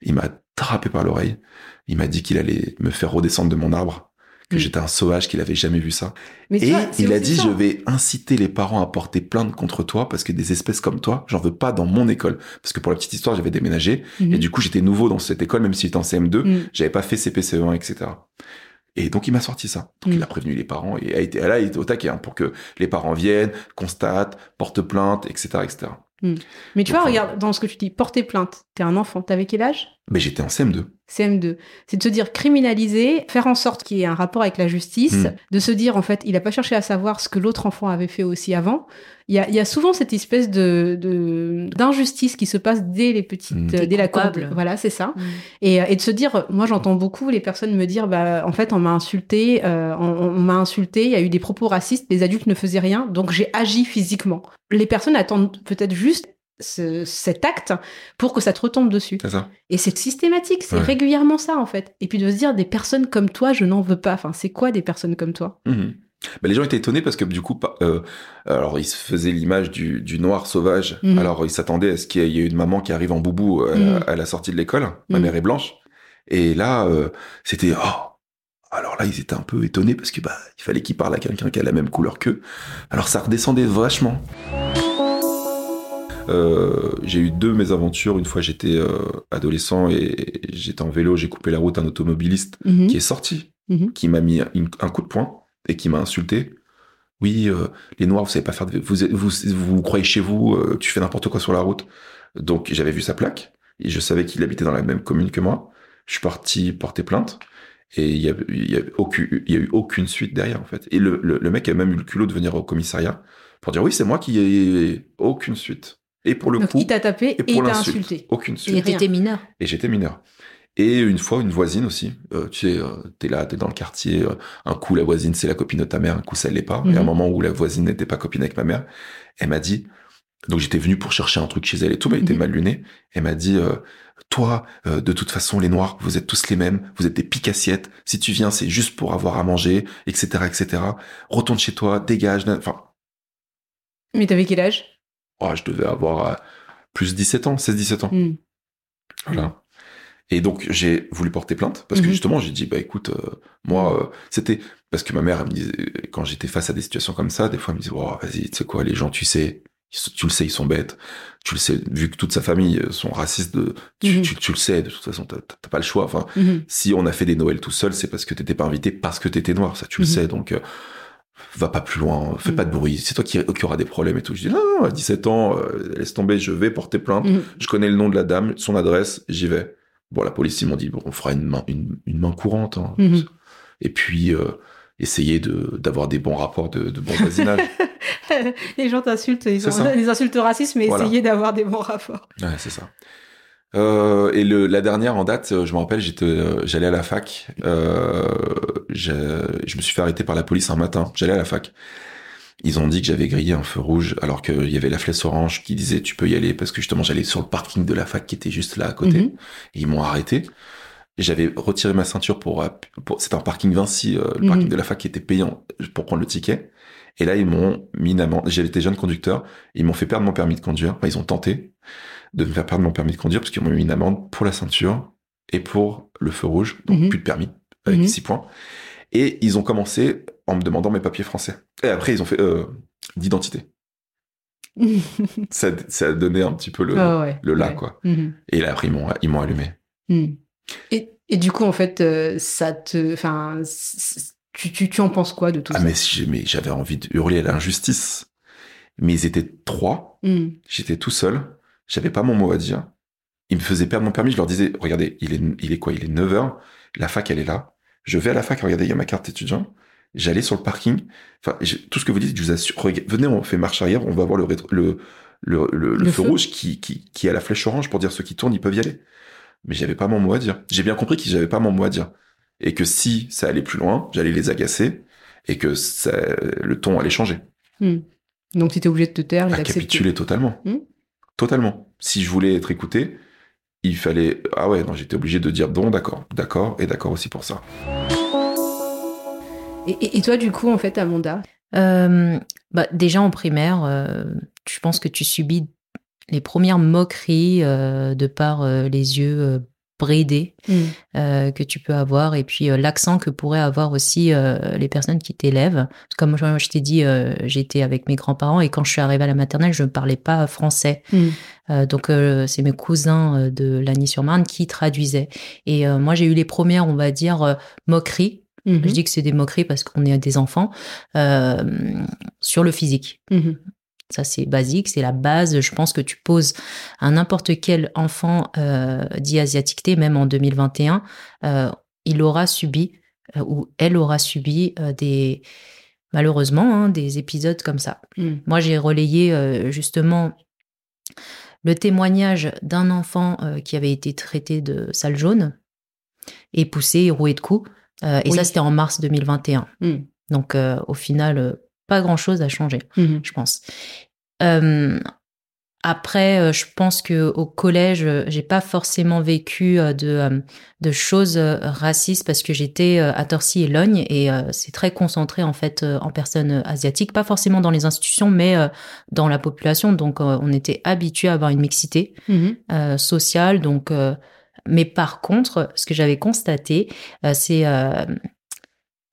Il m'a attrapé par l'oreille. Il m'a dit qu'il allait me faire redescendre de mon arbre que mm. j'étais un sauvage, qu'il avait jamais vu ça. Mais et il a dit, je vais inciter les parents à porter plainte contre toi parce que des espèces comme toi, j'en veux pas dans mon école. Parce que pour la petite histoire, j'avais déménagé mm-hmm. et du coup, j'étais nouveau dans cette école, même si j'étais en CM2, mm. j'avais pas fait CPCE1, etc. Et donc il m'a sorti ça. Donc il mm. a prévenu les parents et a été, là, il était au taquet hein, pour que les parents viennent, constatent, portent plainte, etc., etc.
Mm. Mais tu vois, regarde, dans ce que tu dis, porter plainte, t'es un enfant, t'avais quel âge?
Mais j'étais en CM2.
CM2. C'est de se dire criminaliser, faire en sorte qu'il y ait un rapport avec la justice, hmm. de se dire en fait, il n'a pas cherché à savoir ce que l'autre enfant avait fait aussi avant. Il y a, il y a souvent cette espèce de d'injustice qui se passe dès les petites, hmm. dès la cour. Voilà, c'est ça. Hmm. Et, et, de se dire, moi j'entends beaucoup les personnes me dire, bah en fait on m'a insulté, euh, on, on m'a insulté, il y a eu des propos racistes, les adultes ne faisaient rien, donc j'ai agi physiquement. Les personnes attendent peut-être juste cet acte pour que ça te retombe dessus.
Ça.
Et c'est systématique, c'est régulièrement ça en fait. Et puis de se dire des personnes comme toi, je n'en veux pas. Enfin, c'est quoi des personnes comme toi?
Mmh les gens étaient étonnés parce que du coup, euh, alors ils se faisaient l'image du, noir sauvage. Mmh alors ils s'attendaient à ce qu'il y ait une maman qui arrive en boubou à, mmh. la sortie de l'école. Ma mère est blanche. Et là, euh, c'était oh Alors là, ils étaient un peu étonnés parce que bah, il fallait qu'ils parlent à quelqu'un qui a la même couleur qu'eux. Alors ça redescendait vachement. Euh, j'ai eu deux mésaventures. Une fois, j'étais euh, adolescent et j'étais en vélo, j'ai coupé la route à un automobiliste
Mhm.
qui est sorti,
Mhm.
qui m'a mis une- un coup de poing et qui m'a insulté. Oui, euh, les Noirs, vous savez pas faire de... Vous, vous, vous, vous croyez chez vous, euh, tu fais n'importe quoi sur la route. Donc j'avais vu sa plaque et je savais qu'il habitait dans la même commune que moi. Je suis parti porter plainte et il y a, y a, aucune, y a eu aucune suite derrière en fait. Et le, le, le mec a même eu le culot de venir au commissariat pour dire oui, c'est moi qui ai aucune suite. Et pour le
Donc
coup,
il t'a tapé et, il t'a insulté.
aucune suite.
Et
t'étais mineur.
Et j'étais mineur. Et une fois, une voisine aussi. Euh, tu sais, euh, t'es là, t'es dans le quartier. euh, un coup, la voisine, c'est la copine de ta mère. Un coup, ça l'est pas. Et à un
Mhm.
moment où la voisine n'était pas copine avec ma mère, elle m'a dit. Donc j'étais venu pour chercher un truc chez elle et tout, mais elle était
Mhm.
mal lunée. Elle m'a dit, euh, toi, de toute façon, les noirs, vous êtes tous les mêmes. Vous êtes des piques-assiettes. Si tu viens, c'est juste pour avoir à manger, etc., etc. Retourne chez toi, dégage. Enfin,
Mais t'avais quel âge?
Oh, je devais avoir euh, plus 17 ans, 16-17 ans.
Hmm.
Voilà. Et donc j'ai voulu porter plainte parce que
Mhm.
justement j'ai dit bah écoute euh, moi euh, c'était parce que ma mère elle me disait quand j'étais face à des situations comme ça des fois elle me disait oh, vas-y tu sais quoi les gens tu sais ils tu le sais ils sont bêtes tu le sais vu que toute sa famille sont racistes de tu,
Mhm.
tu, tu le sais de toute façon t'as pas le choix enfin
Mhm.
si on a fait des Noëls tout seul c'est parce que t'étais pas invité parce que t'étais noir ça tu le sais donc euh, va pas plus loin fais
Mhm.
pas de bruit c'est toi qui, qui aura des problèmes et tout je dis non, non à 17 ans euh, laisse tomber je vais porter plainte
Mhm.
je connais le nom de la dame, son adresse, j'y vais. Bon, la police, ils m'ont dit, bon, on fera une main, une, une main courante. hein.
Mhm.
Et puis, euh, essayer de, d'avoir des bons rapports de, de bon voisinage.
les gens t'insultent, ils ont des insultes racistes, mais
Voilà.
essayer d'avoir des bons rapports.
ouais, c'est ça. Euh, et le, la dernière en date, euh, je me rappelle, j'étais, euh, j'allais à la fac. Euh, je, je me suis fait arrêter par la police un matin. J'allais à la fac. Ils ont dit que j'avais grillé un feu rouge, alors qu'il y avait la flèche orange qui disait tu peux y aller parce que justement j'allais sur le parking de la fac qui était juste là à côté.
Mhm.
Et ils m'ont arrêté. J'avais retiré ma ceinture pour, pour c'était un parking Vinci, euh, le
Mhm.
parking de la fac qui était payant pour prendre le ticket. Et là, ils m'ont mis une amende. Été jeune conducteur. Ils m'ont fait perdre mon permis de conduire. Enfin, ils ont tenté de me faire perdre mon permis de conduire parce qu'ils m'ont mis une amende pour la ceinture et pour le feu rouge. Donc,
Mhm.
plus de permis avec
Mhm.
6 points. Et ils ont commencé en me demandant mes papiers français. Et après, ils ont fait euh, d'identité. ça, ça a donné un petit peu le,
Ah ouais.
le là,
Ouais.
quoi.
Mhm.
Et là, après, ils m'ont, ils m'ont allumé.
Mhm. Et, et du coup, en fait, euh, ça te. Enfin, tu, tu, tu en penses quoi de tout
Ah,
ça?
mais, j'avais envie de hurler à l'injustice. Mais ils étaient trois.
Mhm.
J'étais tout seul. J'avais pas mon mot à dire. Ils me faisaient perdre mon permis. Je leur disais, regardez, il est, il est quoi? Il est 9 heures. La fac, elle est là. Je vais à la fac. Regardez, il y a ma carte étudiant. J'allais sur le parking. Enfin, tout ce que vous dites, je vous assure. Venez, on fait marche arrière. On va voir le, rétro- le, le, le, le
Le
feu
feu.
rouge qui, qui, qui a la flèche orange pour dire ceux qui tournent, ils peuvent y aller. Mais j'avais pas mon mot à dire. J'ai bien compris que j'avais pas mon mot à dire. Et que si ça allait plus loin, j'allais les agacer et que ça, le ton allait changer.
Mhm. Donc, tu étais obligé de te taire et d'accepter.
capituler totalement.
Hmm.
Totalement. Si je voulais être écouté, il fallait. Ah ouais, non, j'étais obligé de dire bon, d'accord, d'accord, et d'accord aussi pour ça.
Et, toi, du coup, en fait, Amanda
Euh, bah, déjà en primaire, euh, je pense que tu subis les premières moqueries euh, de par euh, les yeux bridés
Mhm.
euh, que tu peux avoir et puis euh, l'accent que pourraient avoir aussi euh, les personnes qui t'élèvent. Comme je t'ai dit, j'étais avec mes grands-parents et quand je suis arrivée à la maternelle, je ne parlais pas français. Euh, donc c'est mes cousins de Lagny-sur-Marne qui traduisaient. Et moi j'ai eu les premières, on va dire, moqueries.
Mhm.
Je dis que c'est des moqueries parce qu'on est des enfants euh, sur le physique.
Mhm.
Ça, c'est basique, c'est la base. Je pense que tu poses à n'importe quel enfant euh, dit asiatique, même en 2021, euh, il aura subi euh, ou elle aura subi euh, des, malheureusement, hein, des épisodes comme ça.
Mhm.
Moi, j'ai relayé justement le témoignage d'un enfant qui avait été traité de sale jaune et poussé et roué de coups. Et
Oui.
ça, c'était en mars 2021.
Mhm.
Donc, au final, pas grand-chose a changé
Mhm.
je pense. Euh, après, euh, je pense que au collège, euh, j'ai pas forcément vécu de, de choses racistes parce que j'étais à Torcy et Logne et c'est très concentré en fait en personnes asiatiques, pas forcément dans les institutions, mais dans la population. Donc, on était habitué à avoir une mixité
Mhm.
euh, sociale. Donc, euh, mais par contre, ce que j'avais constaté, c'est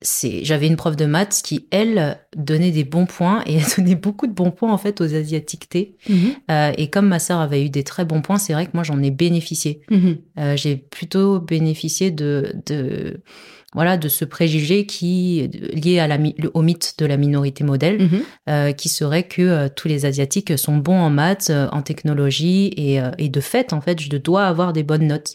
c'est, j'avais une prof de maths qui, elle, donnait des bons points et elle donnait beaucoup de bons points en fait aux asiatiques T.
Mhm.
Euh, et comme ma sœur avait eu des très bons points, c'est vrai que moi j'en ai bénéficié.
Mhm.
Euh, j'ai plutôt bénéficié de, de voilà de ce préjugé qui lié à la, mi- au mythe de la minorité modèle,
Mhm.
euh, qui serait que tous les asiatiques sont bons en maths, en technologie et, et de fait en fait je dois avoir des bonnes notes.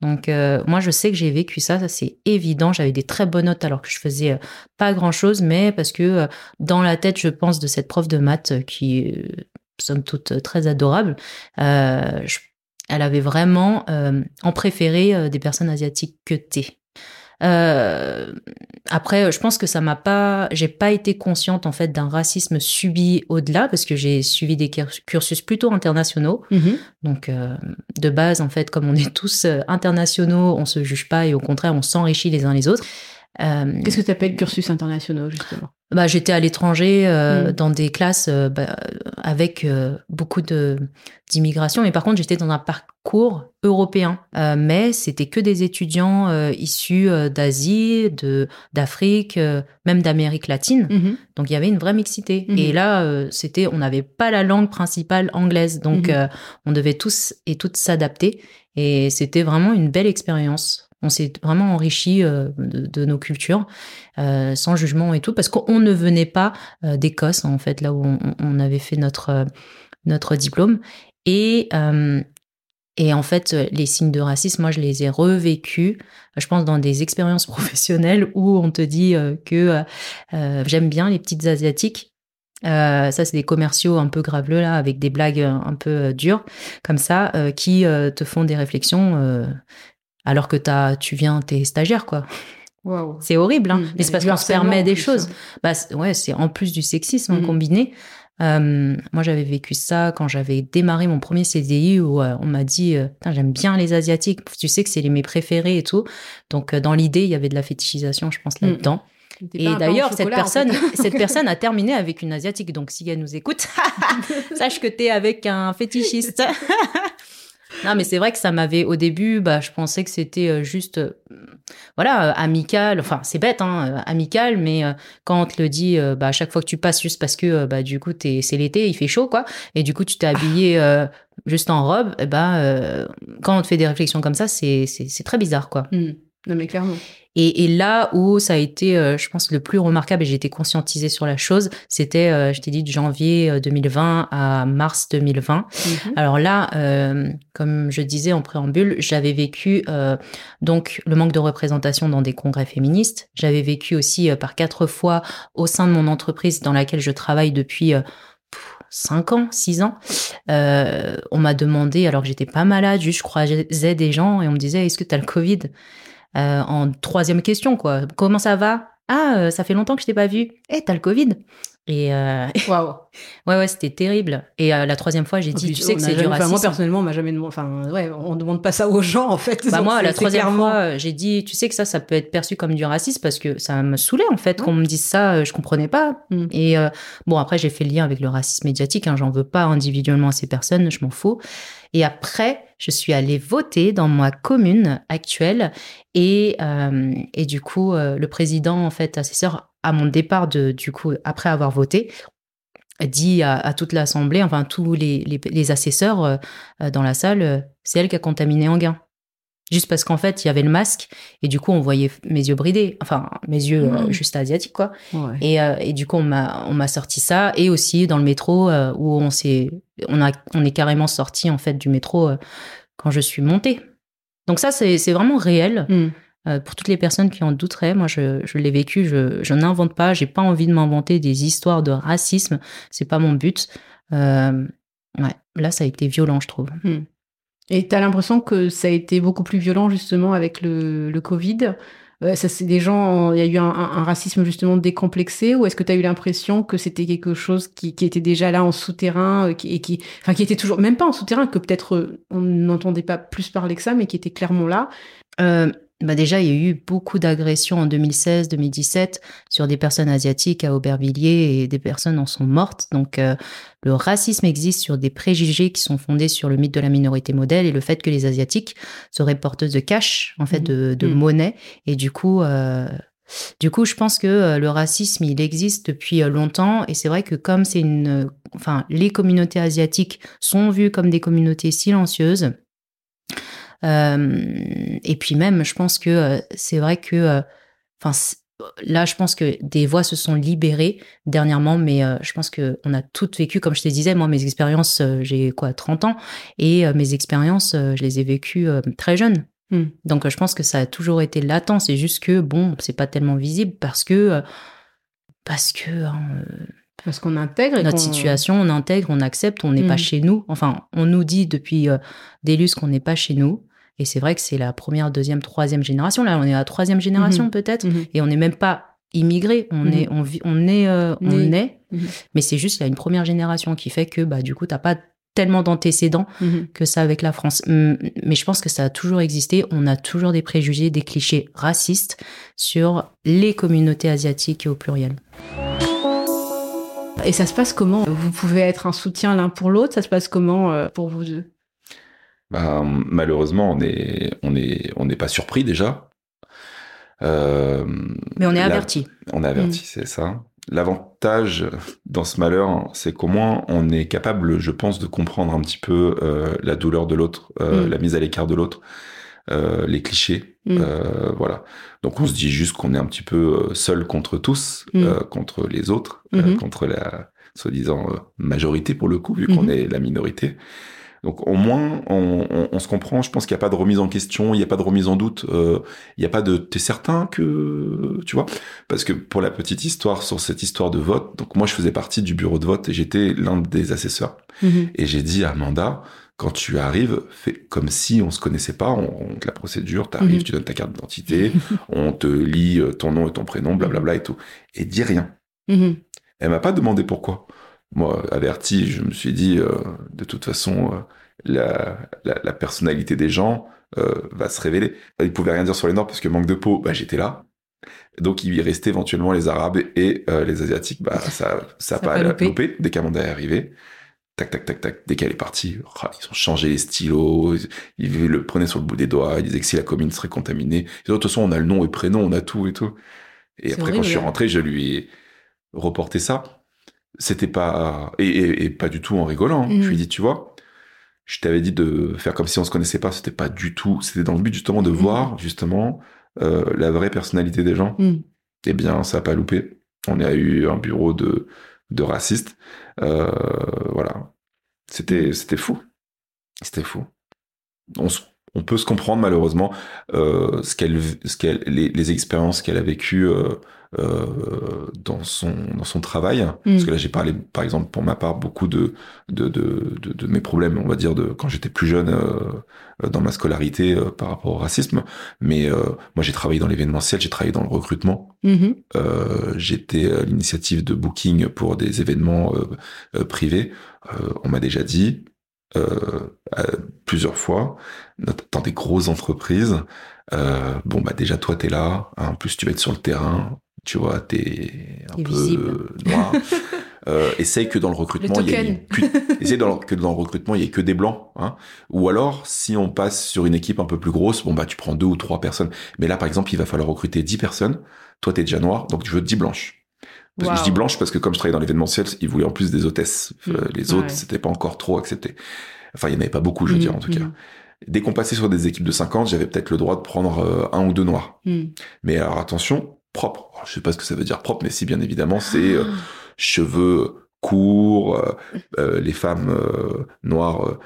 Donc euh, moi je sais que j'ai vécu ça, ça c'est évident. J'avais des très bonnes notes alors que je faisais euh, pas grand chose, mais parce que euh, dans la tête je pense de cette prof de maths qui somme toute très adorable, je- elle avait vraiment en préféré des personnes asiatiques que T. Euh, après, je pense que ça m'a pas, j'ai pas été consciente en fait d'un racisme subi au-delà parce que j'ai suivi des cur- cursus plutôt internationaux.
Mhm.
Donc, euh, de base, en fait, comme on est tous euh, internationaux, on se juge pas et au contraire, on s'enrichit les uns les autres. Euh,
Qu'est-ce que tu appelles cursus internationaux, justement?
bah, j'étais à l'étranger euh,
Mm.
dans des classes euh, bah, avec beaucoup d'immigration, mais par contre j'étais dans un parcours européen. Mais c'était que des étudiants issus d'Asie, d'Afrique, même d'Amérique latine.
Mhm.
Donc il y avait une vraie mixité.
Mhm.
Et là, c'était, on n'avait pas la langue principale anglaise, donc
Mhm.
euh, on devait tous et toutes s'adapter. Et c'était vraiment une belle expérience. On s'est vraiment enrichi euh, de, nos cultures, euh, sans jugement et tout, parce qu'on ne venait pas euh, d'Écosse, en fait, là où on, avait fait notre, diplôme. Et, en fait, les signes de racisme, moi, je les ai revécus, je pense, dans des expériences professionnelles où on te dit que j'aime bien les petites asiatiques. Ça, c'est des commerciaux un peu graveleux, là, avec des blagues un peu dures, comme ça, qui te font des réflexions alors que t'as, tu viens, t'es stagiaire, quoi.
Waouh.
C'est horrible, hein.
Mm.
mais c'est parce qu'on se permet des choses.
hein.
Bah, c'est- ouais, c'est en plus du sexisme hein,
Mhm.
combiné. Euh, moi, j'avais vécu ça quand j'avais démarré mon premier CDI où euh, on m'a dit euh, J'aime bien les Asiatiques, tu sais que c'est les mes préférés et tout. Donc, euh, dans l'idée, il y avait de la fétichisation, je pense,
Mhm.
là-dedans. Et d'ailleurs, cette
en
personne,
fait.
cette personne a terminé avec une Asiatique. Donc, si elle nous écoute, sache que t'es avec un fétichiste. non, mais c'est vrai que ça m'avait, au début, bah, je pensais que c'était euh, juste, euh, voilà, euh, amical. Enfin, c'est bête, hein, amical, mais quand on te le dit, bah, à chaque fois que tu passes, juste parce que, bah, du coup, c'est l'été, il fait chaud, quoi. Et du coup, tu t'es habillé juste en robe, et bah, euh, quand on te fait des réflexions comme ça, c'est, très bizarre, quoi.
Mm. Non, mais clairement.
Et, et là où ça a été, euh, je pense, le plus remarquable, et j'ai été conscientisée sur la chose, c'était, euh, je t'ai dit, de janvier euh, 2020 à mars 2020.
Mhm.
Alors là, euh, comme je disais en préambule, j'avais vécu euh, donc le manque de représentation dans des congrès féministes. J'avais vécu aussi euh, par quatre fois au sein de mon entreprise dans laquelle je travaille depuis... euh, pff, Cinq ans, six ans, euh, on m'a demandé, alors que j'étais pas malade, juste je croisais des gens et on me disait, est-ce que tu as le Covid? Euh, en troisième question, quoi. Comment ça va? Ah, euh, ça fait longtemps que je t'ai pas vu. Eh, t'as le Covid Et euh,
Waouh.
ouais, ouais, c'était terrible. Et la troisième fois, j'ai dit,
Puis,
tu sais que c'est du racisme.
moi, personnellement, on m'a jamais demandé. Enfin, ouais, on demande pas ça aux gens, en fait.
Bah moi, la troisième
clairement-
fois, j'ai dit, tu sais que ça, ça peut être perçu comme du racisme parce que ça me saoulait en fait
Ouais.
qu'on me dise ça, je comprenais pas.
Mm.
Et bon, après, j'ai fait le lien avec le racisme médiatique, hein, j'en veux pas individuellement à ces personnes, je m'en fous. Et après, je suis allée voter dans ma commune actuelle et, euh, du coup, euh, le président, en fait, assesseur, à mon départ, de, du coup, après avoir voté, dit à, toute l'assemblée, enfin tous les, assesseurs euh, dans la salle, c'est elle qui a contaminé Anguin. Juste parce qu'en fait, il y avait le masque et du coup, on voyait mes yeux bridés, enfin mes yeux euh, juste asiatiques quoi.
Ouais.
Et, euh, et du coup, on m'a on m'a sorti ça et aussi dans le métro euh, où on s'est on a on est carrément sorti en fait du métro quand je suis montée. Donc ça, c'est vraiment réel.
Mm.
Pour toutes les personnes qui en douteraient, moi je, je l'ai vécu, je, je n'invente pas, j'ai pas envie de m'inventer des histoires de racisme, c'est pas mon but. Ouais, là ça a été violent, je trouve.
Et t'as l'impression que ça a été beaucoup plus violent justement avec le, Covid? Euh, ça, c'est des gens, il y a eu un, racisme justement décomplexé, ou est-ce que tu as eu l'impression que c'était quelque chose qui, était déjà là en souterrain, euh, et qui, enfin, qui était toujours, même pas en souterrain, que peut-être euh, on n'entendait pas plus parler que ça, mais qui était clairement là?
Bah déjà, il y a eu beaucoup d'agressions en 2016, 2017 sur des personnes asiatiques à Aubervilliers et des personnes en sont mortes. Donc, euh, le racisme existe sur des préjugés qui sont fondés sur le mythe de la minorité modèle et le fait que les asiatiques seraient porteuses de cash, en fait,
Mhm.
de, de
Mhm.
monnaie. Et du coup, euh, Du coup, je pense que le racisme, il existe depuis longtemps, et c'est vrai que comme c'est une, enfin, les communautés asiatiques sont vues comme des communautés silencieuses. Et puis même, je pense que c'est vrai que, enfin, là, je pense que des voix se sont libérées dernièrement, mais euh, je pense qu'on a toutes vécu, comme je te disais, moi, mes expériences, euh, j'ai quoi, 30 ans, et euh, mes expériences, je les ai vécues très jeunes. Hmm. Donc, je pense que ça a toujours été latent. C'est juste que, bon, c'est pas tellement visible parce que. parce que. Hein,
parce qu'on intègre.
Notre situation, on intègre, on accepte, on n'est pas hmm. chez nous. Enfin, on nous dit depuis des qu'on n'est pas chez nous. Et c'est vrai que c'est la première, deuxième, troisième génération. Là, on est à la troisième génération mhm. peut-être, mhm. et on n'est même pas immigré. On mhm. est, on vit, on est, euh, on est. Mais c'est juste il y a une première génération qui fait que bah du coup t'as pas tellement d'antécédents que ça avec la France. Mais je pense que ça a toujours existé. On a toujours des préjugés, des clichés racistes sur les communautés asiatiques au pluriel.
Et ça se passe comment? Vous pouvez être un soutien l'un pour l'autre? Ça se passe comment euh, pour vous deux?
Bah, malheureusement, on n'est on est, on pas surpris déjà.
Euh, Mais on est averti.
On est averti, mm. c'est ça. L'avantage dans ce malheur, c'est qu'au moins on est capable, je pense, de comprendre un petit peu euh, la douleur de l'autre, euh, mm. la mise à l'écart de l'autre, les clichés, mm. voilà. Donc on se dit juste qu'on est un petit peu seul contre tous, contre les autres, mm-hmm. contre la soi-disant majorité pour le coup, vu qu'on mm-hmm. est la minorité. Donc au moins, on, se comprend. Je pense qu'il n'y a pas de remise en question, il n'y a pas de remise en doute. Euh, il n'y a pas de. T'es certain que tu vois? Parce que pour la petite histoire sur cette histoire de vote, donc moi je faisais partie du bureau de vote et j'étais l'un des assesseurs. Mhm. Et j'ai dit à Amanda, quand tu arrives, fais comme si on se connaissait pas. On, te la procédure, tu arrives, mhm. tu donnes ta carte d'identité, on te lit euh, ton nom et ton prénom, blablabla et tout, et dis rien. Mhm. Elle m'a pas demandé pourquoi moi, averti, je me suis dit, euh, de toute façon, euh, la, la, la, personnalité des gens euh, va se révéler. Ils pouvaient rien dire sur les Nord parce que manque de peau, bah, j'étais là. Donc il y restait éventuellement les Arabes et les Asiatiques, bah ça ça, pas, loupé. Dès qu'Amanda est arrivé, tac tac tac tac, dès qu'elle est partie, oh, ils ont changé les stylos, ils, le prenaient sur le bout des doigts, ils disaient que si la commune serait contaminée, ils disaient, de toute façon on a le nom et prénom, on a tout et tout. Et après quand je suis hein. rentré, je lui ai reporté ça c'était pas et, et, pas du tout en rigolant. Je lui ai mm. dit, tu vois, je t'avais dit de faire comme si on se connaissait pas. C'était pas du tout. C'était dans le but justement de mm. voir justement euh, la vraie personnalité des gens. Mm. Eh bien, ça a pas loupé. On a eu un bureau de de racistes. Euh, voilà. C'était c'était fou. C'était fou. On, on peut se comprendre malheureusement euh, ce qu'elle ce qu'elle les, les expériences qu'elle a vécues dans son dans son travail. Mm. parce que là j'ai parlé par exemple pour ma part beaucoup de de, de, de, mes problèmes on va dire de quand j'étais plus jeune euh, dans ma scolarité euh, par rapport au racisme. Mais moi j'ai travaillé dans l'événementiel j'ai travaillé dans le recrutement. Mm-hmm. j'étais à l'initiative de booking pour des événements privés. On m'a déjà dit plusieurs fois dans des grosses entreprises bon bah déjà toi t'es là. Hein, en plus tu vas être sur le terrain tu vois, t'es un peu noir. euh, essaye que dans le recrutement, il y ait essaye dans que dans le recrutement, il y ait que des blancs. Hein. Ou alors, si on passe sur une équipe un peu plus grosse, bon bah tu prends deux ou trois personnes. Mais là, par exemple, il va falloir recruter dix personnes. Toi, t'es déjà noir, donc tu veux dix blanches. Parce que je dis blanche parce que comme je travaillais dans l'événementiel, ils voulaient en plus des hôtesses. Euh, mm. les autres, c'était pas encore trop accepté. Enfin, il n'y en avait pas beaucoup, je veux mm, dire, en tout cas. Mm. Dès qu'on passait sur des équipes de 50, j'avais peut-être le droit de prendre euh, un ou deux noirs. Mais alors attention, propre. Je sais pas ce que ça veut dire propre, mais si bien évidemment, c'est euh, cheveux courts, euh, euh, les femmes noires,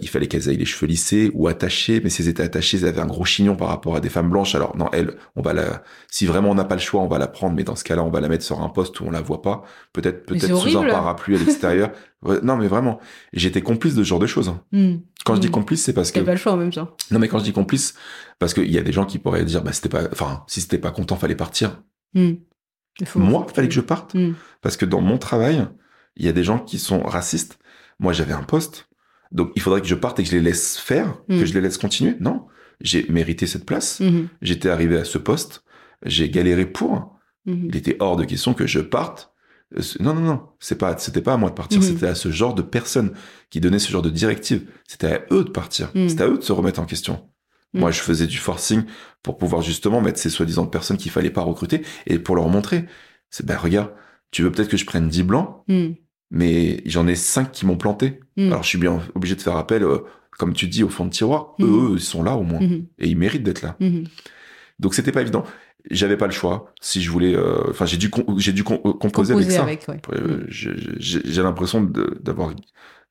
il fallait qu'elles aient les cheveux lissés ou attachés, mais si elles étaient attachées, elles avaient un gros chignon par rapport à des femmes blanches. Alors non, elle, on va la, si vraiment on n'a pas le choix, on va la prendre, mais dans ce cas-là, on va la mettre sur un poste où on la voit pas, peut-être peut-être sous un parapluie à l'extérieur. non, mais vraiment, j'étais complice de ce genre de choses. Hein. Hmm. Quand je dis hmm. complice, c'est parce que.
pas le choix en même temps.
Non, mais quand je dis complice, parce qu'il y a des gens qui pourraient dire, bah c'était pas, enfin, si c'était pas content, fallait partir. Hmm. Moi, il fallait que je parte. Parce que dans mon travail, il y a des gens qui sont racistes. Moi, j'avais un poste. Donc, il faudrait que je parte et que je les laisse faire, que hmm. je les laisse continuer. Non. J'ai mérité cette place. J'étais arrivé à ce poste. J'ai galéré pour. Il était hors de question que je parte. Non, non, non. C'est pas, c'était pas à moi de partir. C'était à ce genre de personnes qui donnaient ce genre de directives. C'était à eux de partir. C'était à eux de se remettre en question.
Mm.
Moi, je faisais du forcing pour pouvoir justement mettre ces soi-disant personnes qu'il fallait pas recruter et pour leur montrer. C'est, ben, regarde, tu veux peut-être que je prenne 10 blancs,
Mm.
Mais j'en ai 5 qui m'ont planté.
Mm.
Alors, je suis bien obligé de faire appel, euh, comme tu dis, au fond de tiroir.
Mm.
Eux, ils sont là au moins.
Mhm.
Et ils méritent d'être là. Donc, c'était pas évident. J'avais pas le choix. Si je voulais, euh, enfin, j'ai dû, j'ai dû com- euh, composer, avec ça.
ouais.
Euh, j'ai l'impression d'avoir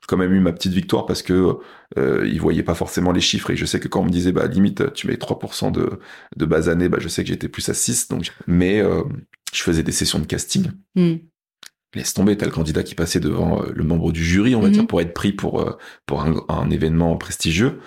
quand même eu ma petite victoire parce que euh, ils voyaient pas forcément les chiffres et je sais que quand on me disait bah limite tu mets 3% de de base année bah je sais que j'étais plus à 6 donc mais euh, je faisais des sessions de casting
Mm.
Laisse tomber t'as le candidat qui passait devant euh, le membre du jury on va
Mhm.
dire pour être pris pour euh, pour un, un événement prestigieux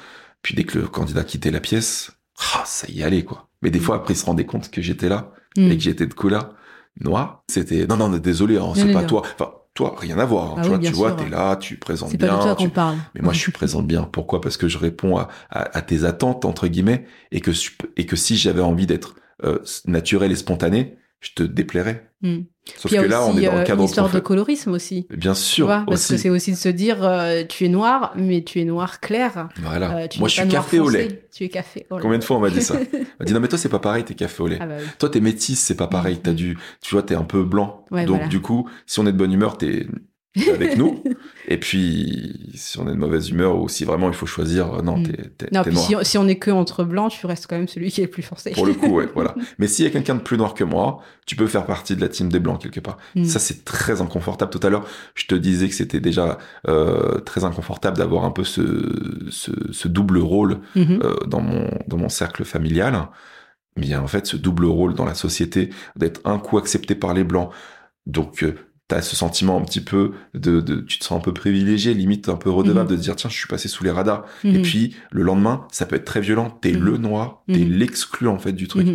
puis dès que le candidat quittait la pièce ah, ça y allait quoi mais des
Mhm.
fois après il se rendait compte que j'étais là
Mm.
et que j'étais de couleur noire, c'était non non désolé, hein, c'est pas toi. Enfin toi rien à voir. hein,
Ah
tu
oui,
vois,
bien
tu vois, t'es là, tu présentes
C'est pas
bien.
de toi
tu-
qu'on parle.
Mais moi je suis présente bien. Pourquoi? Parce que je réponds à, à, à tes attentes entre guillemets et que et que si j'avais envie d'être euh, naturel et spontané, je te déplairais.
Mm.
Sauf
Puis
que là on est dans
euh,
le cadre
une histoire de colorisme aussi.
Bien
Tu
sûr
vois, parce que c'est aussi de se dire euh, tu es noir, mais tu es noir clair.
Voilà.
Euh, tu
moi je suis café au lait.
Tu es café au lait.
Combien de fois on m'a dit ça On m'a dit non mais toi c'est pas pareil, t'es café au lait.
Ah bah oui.
Toi, t'es métisse, c'est pas pareil. T'as du, tu vois, t'es un peu blanc.
Ouais,
Donc,
voilà.
du coup, si on est de bonne humeur, t'es avec nous. Et puis, si on est de mauvaise humeur ou si vraiment il faut choisir, euh, non,
Mm.
t'es, t'es,
Non,
t'es noir.
si on, si on est que entre blancs, tu restes quand même celui qui est le plus forcé.
Pour le coup, ouais, voilà. Mais s'il y a quelqu'un de plus noir que moi, tu peux faire partie de la team des blancs quelque part.
Mm.
Ça, c'est très inconfortable. Tout à l'heure, je te disais que c'était déjà euh, très inconfortable d'avoir un peu ce, ce, ce double rôle
Mhm.
euh, dans mon dans mon cercle familial. Bien, en fait, ce double rôle dans la société, d'être un coup accepté par les blancs, donc euh, t'as ce sentiment un petit peu de, de, tu te sens un peu privilégié, limite un peu redevable
Mhm.
de dire tiens, je suis passé sous les radars. Et
Mhm.
puis le lendemain, ça peut être très violent. T'es
Mhm.
le noir, t'es
Mhm.
l'exclu en fait du truc,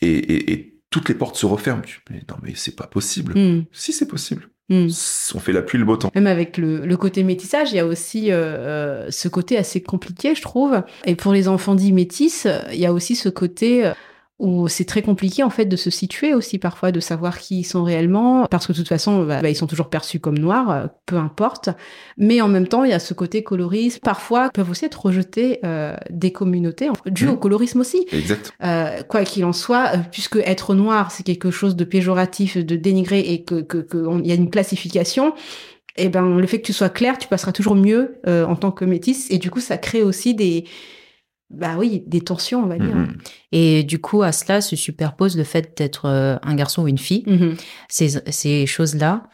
et, et, et toutes les portes se referment. Tu mais non mais c'est pas possible. Si c'est possible, on fait la pluie le beau temps.
Même avec le, le côté métissage, il y a aussi euh, euh, ce côté assez compliqué, je trouve. Et pour les enfants dits métis, il y a aussi ce côté euh, où c'est très compliqué en fait de se situer aussi parfois, de savoir qui ils sont réellement, parce que de toute façon, bah, bah, ils sont toujours perçus comme noirs, euh, peu importe. Mais en même temps, il y a ce côté coloriste. Parfois, ils peuvent aussi être rejetés euh, des communautés, en- dû
Mhm.
au colorisme aussi.
Exact.
Euh, quoi qu'il en soit, euh, puisque être noir c'est quelque chose de péjoratif, de dénigré et que que que on- il y a une classification, et ben le fait que tu sois clair, tu passeras toujours mieux euh, en tant que métisse et du coup ça crée aussi des bah oui des tensions on va dire.
Mhm.
Et du coup, à cela se superpose le fait d'être euh, un garçon ou une fille,
Mhm.
ces, ces choses-là,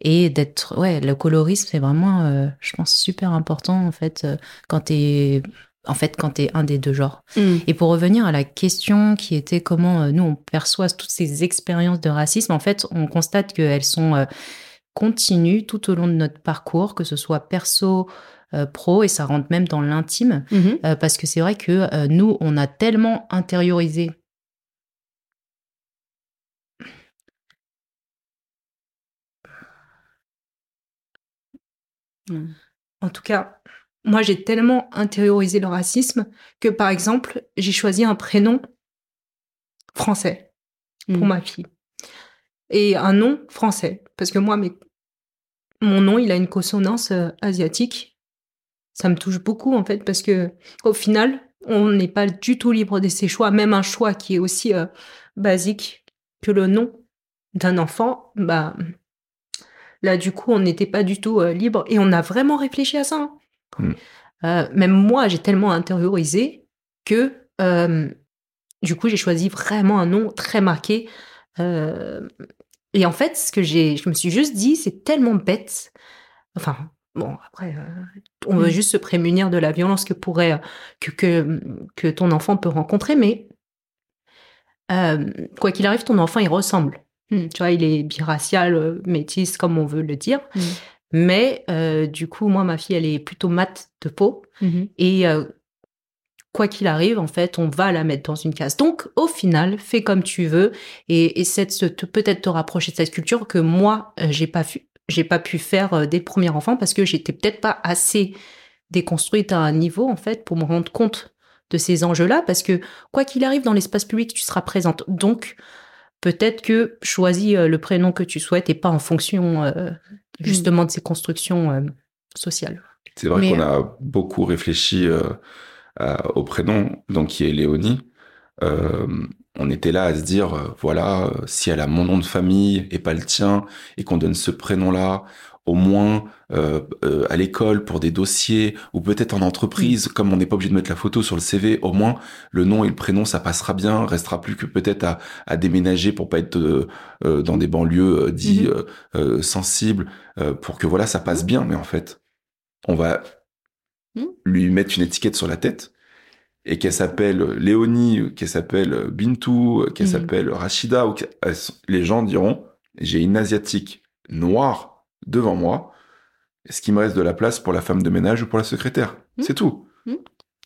et d'être, ouais, le colorisme, c'est vraiment, euh, je pense, super important, en fait, euh, quand t'es, en fait, quand t'es un des deux genres.
Mhm.
Et pour revenir à la question qui était comment euh, nous, on perçoit toutes ces expériences de racisme, en fait, on constate qu'elles sont euh, continues tout au long de notre parcours, que ce soit perso, euh, pro, et ça rentre même dans l'intime.
Mhm.
Euh, parce que c'est vrai que euh, nous, on a tellement intériorisé.
Mm.
En tout cas, moi, j'ai tellement intériorisé le racisme que, par exemple, j'ai choisi un prénom français pour
Mm.
ma fille et un nom français parce que moi, mes- mon nom, il a une consonance euh, asiatique. Ça me touche beaucoup en fait parce que au final, on n'est pas du tout libre de ses choix, même un choix qui est aussi euh, basique que le nom d'un enfant. Bah là, du coup, on n'était pas du tout euh, libre et on a vraiment réfléchi à ça. hein.
Mm.
Euh, même moi, j'ai tellement intériorisé que du coup, j'ai choisi vraiment un nom très marqué. Et en fait, ce que j'ai, je me suis juste dit, c'est tellement bête. Enfin, bon, après, euh, on veut juste se prémunir de la violence que pourrait, euh, que, que, que ton enfant peut rencontrer, mais euh, quoi qu'il arrive, ton enfant, il ressemble.
Mm.
Tu vois, il est biracial, métis, comme on veut le dire.
Mm.
Mais euh, du coup, moi, ma fille, elle est plutôt mate de peau.
Mhm.
Et quoi qu'il arrive, en fait, on va la mettre dans une case. Donc, au final, fais comme tu veux et essaie de peut-être te rapprocher de cette culture que moi, j'ai pas pu, j'ai pas pu faire euh, dès le premier enfant parce que j'étais peut-être pas assez déconstruite à un niveau, en fait, pour me rendre compte de ces enjeux-là. Parce que quoi qu'il arrive dans l'espace public, tu seras présente. Donc, peut-être que choisis euh, le prénom que tu souhaites et pas en fonction euh, justement de ces constructions euh, sociales.
C'est vrai qu'on a beaucoup réfléchi euh, au prénom, donc qui est Léonie, on était là à se dire, voilà, si elle a mon nom de famille et pas le tien, et qu'on donne ce prénom-là, au moins euh, euh, à l'école pour des dossiers ou peut-être en entreprise, mm. comme on n'est pas obligé de mettre la photo sur le CV, au moins le nom et le prénom ça passera bien, restera plus que peut-être à, à, déménager pour pas être euh, dans des banlieues dits mm-hmm. sensibles, pour que voilà ça passe bien. Mais en fait, on va mm. lui mettre une étiquette sur la tête et qu'elle s'appelle Léonie, qu'elle s'appelle Bintou, qu'elle mm. s'appelle Rachida, ou les gens diront j'ai une asiatique noire devant moi. Est-ce qu'il me reste de la place pour la femme de ménage ou pour la secrétaire? Hmm. C'est tout. Hmm.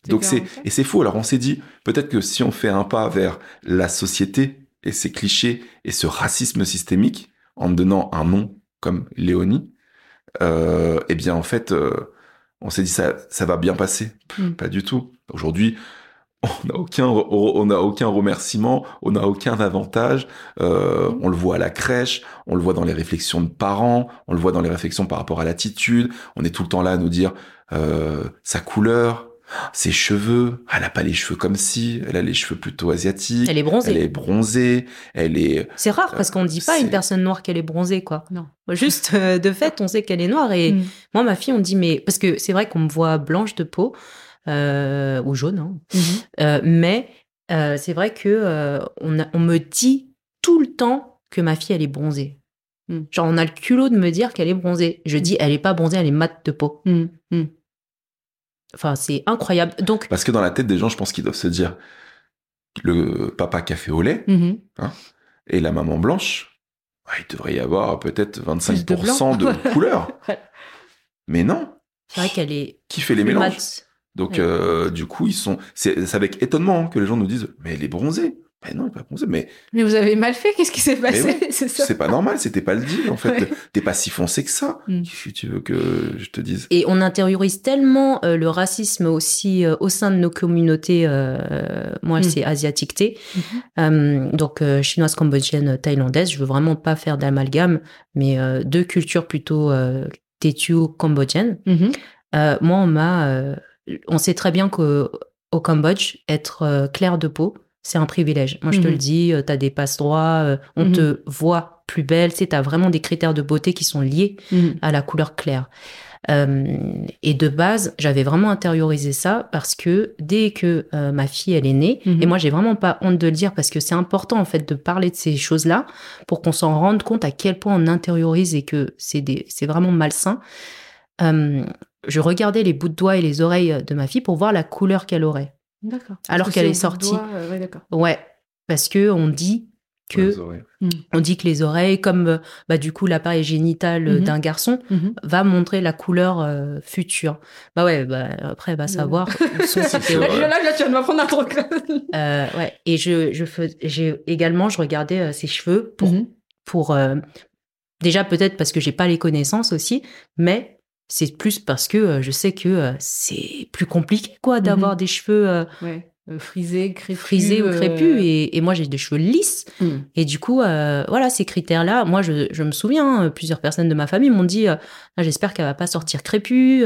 Donc c'est et c'est faux. Alors on s'est dit peut-être que si on fait un pas vers la société et ses clichés et ce racisme systémique en donnant un nom comme Léonie, euh, eh bien en fait euh, on s'est dit ça ça va bien passer. Pas du tout. Aujourd'hui on n'a aucun, on n'a aucun remerciement, on n'a aucun avantage. Euh, mm. on le voit à la crèche, on le voit dans les réflexions de parents, on le voit dans les réflexions par rapport à l'attitude. On est tout le temps là à nous dire euh, sa couleur, ses cheveux. Elle n'a pas les cheveux comme si, elle a les cheveux plutôt asiatiques.
Elle est bronzée.
Elle est bronzée. Elle est.
C'est rare parce qu'on ne dit pas à une personne noire qu'elle est bronzée, quoi. Non. Juste euh, de fait, on sait qu'elle est noire. Et mm. moi, ma fille, on dit mais parce que c'est vrai qu'on me voit blanche de peau. Euh, ou jaune. Hein. Mhm. Euh, mais euh, c'est vrai que on, on, me dit tout le temps que ma fille, elle est bronzée. Mm. Genre, on a le culot de me dire qu'elle est bronzée. Je dis, elle est pas bronzée, elle est mate de peau. Mm. Mm. Enfin, c'est incroyable. Donc,
Parce que dans la tête des gens, je pense qu'ils doivent se dire le papa café au lait hein, et la maman blanche, il devrait y avoir peut-être 25% de, couleur. Mais non.
C'est vrai qu'elle est.
Qui fait les mélanges? Donc, euh, du coup, ils sont. C'est avec étonnement que les gens nous disent Mais elle est bronzée. Mais non, elle n'est pas bronzée. Mais...
mais vous avez mal fait. Qu'est-ce qui s'est passé?
C'est pas normal. C'était pas le dit. En fait, t'es pas si foncé que ça. Mm. Tu veux que je te dise?
Et on intériorise tellement euh, le racisme aussi euh, au sein de nos communautés. moi, mm. c'est asiatique T. Mm-hmm. donc, chinoise, cambodgienne, thaïlandaise. Je veux vraiment pas faire d'amalgame, mais deux cultures plutôt tétu cambodgienne. Mm-hmm. moi, on m'a on sait très bien qu'au Cambodge, être euh, clair de peau, c'est un privilège. Moi, je te le mhm. dis, euh, tu as des passe-droits, euh, on mhm. te voit plus belle, tu as vraiment des critères de beauté qui sont liés mhm. à la couleur claire. et de base, j'avais vraiment intériorisé ça parce que dès que ma fille elle est née, et moi j'ai vraiment pas honte de le dire parce que c'est important en fait de parler de ces choses-là pour qu'on s'en rende compte à quel point on intériorise et que c'est c'est vraiment malsain je regardais les bouts de doigts et les oreilles de ma fille pour voir la couleur qu'elle aurait.
D'accord.
Alors qu'elle est sortie.
Euh,
ouais, parce que on dit que on dit que les oreilles, comme bah, du coup l'appareil génital mhm. d'un garçon, mhm. va montrer la couleur euh, future. Bah ouais, bah, après va savoir.
là, là, tu vas m'apprendre un truc.
euh, ouais, et je, je fais, j'ai également, je regardais euh, ses cheveux pour, mhm. pour déjà peut-être parce que j'ai pas les connaissances aussi, mais c'est plus parce que euh, je sais que euh, c'est plus compliqué quoi mhm. d'avoir des cheveux euh,
frisés, crépus,
frisés ou crépus et, moi j'ai des cheveux lisses mm. et du coup voilà ces critères là moi je, me souviens plusieurs personnes de ma famille m'ont dit ah, j'espère qu'elle va pas sortir crépue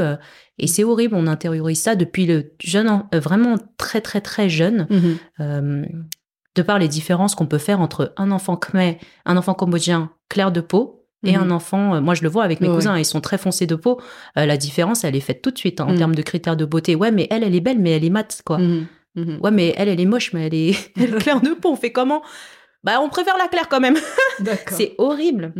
et c'est horrible on intériorise ça depuis le jeune vraiment très très très jeune mhm. de par les différences qu'on peut faire entre un enfant khmer un enfant cambodgien clair de peau et un mhm. enfant, euh, moi je le vois avec mes cousins, ils sont très foncés de peau. Euh, la différence, elle est faite tout de suite hein, en mhm. termes de critères de beauté. Ouais, mais elle, elle est belle, mais elle est mate, quoi. Mhm. Ouais, mais elle, elle est moche, mais elle est, claire de peau. On fait comment? Bah, on préfère la claire quand même. c'est horrible.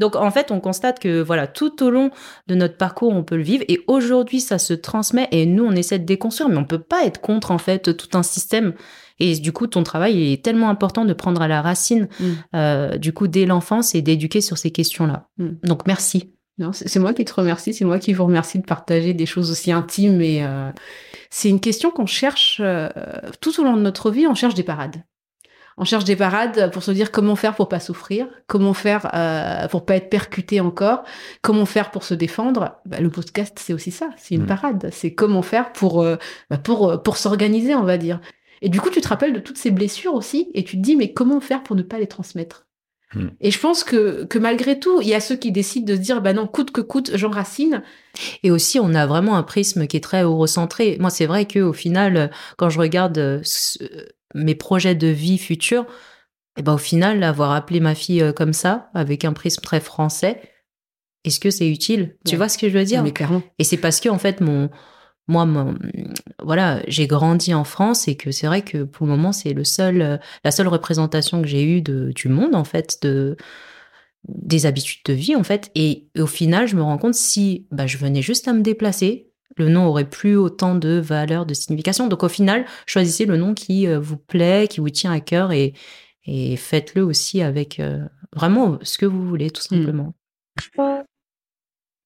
Donc en fait, on constate que voilà, tout au long de notre parcours, on peut le vivre et aujourd'hui, ça se transmet et nous, on essaie de déconstruire, mais on peut pas être contre en fait tout un système et du coup, ton travail est tellement important de prendre à la racine, mm. euh, du coup, dès l'enfance et d'éduquer sur ces questions-là. Mm. Donc, merci.
Non, c'est moi qui te remercie, c'est moi qui vous remercie de partager des choses aussi intimes. Et euh, c'est une question qu'on cherche euh, tout au long de notre vie, on cherche des parades. On cherche des parades pour se dire comment faire pour pas souffrir, comment faire euh, pour pas être percuté encore, comment faire pour se défendre. Bah, le podcast, c'est aussi ça, c'est une mm. parade. C'est comment faire pour bah, pour pour s'organiser, on va dire. Et du coup, tu te rappelles de toutes ces blessures aussi, et tu te dis, mais comment faire pour ne pas les transmettre? Hmm. Et je pense que, que malgré tout, il y a ceux qui décident de se dire, bah non, coûte que coûte, j'enracine.
Et aussi, on a vraiment un prisme qui est très eurocentré. Moi, c'est vrai qu'au final, quand je regarde euh, mes projets de vie futurs, et eh ben, au final, avoir appelé ma fille euh, comme ça, avec un prisme très français, est-ce que c'est utile? Tu vois ce que je veux dire?
Mais clairement.
Et c'est parce que, en fait, mon, moi, voilà, j'ai grandi en France et que c'est vrai que pour le moment, c'est le seul, euh, la seule représentation que j'ai eue de, du monde, en fait, de, des habitudes de vie, en fait. Et, au final, je me rends compte si bah, je venais juste à me déplacer, le nom aurait plus autant de valeur, de signification. Donc, au final, choisissez le nom qui euh, vous plaît, qui vous tient à cœur et, et faites-le aussi avec euh, vraiment ce que vous voulez, tout mmh.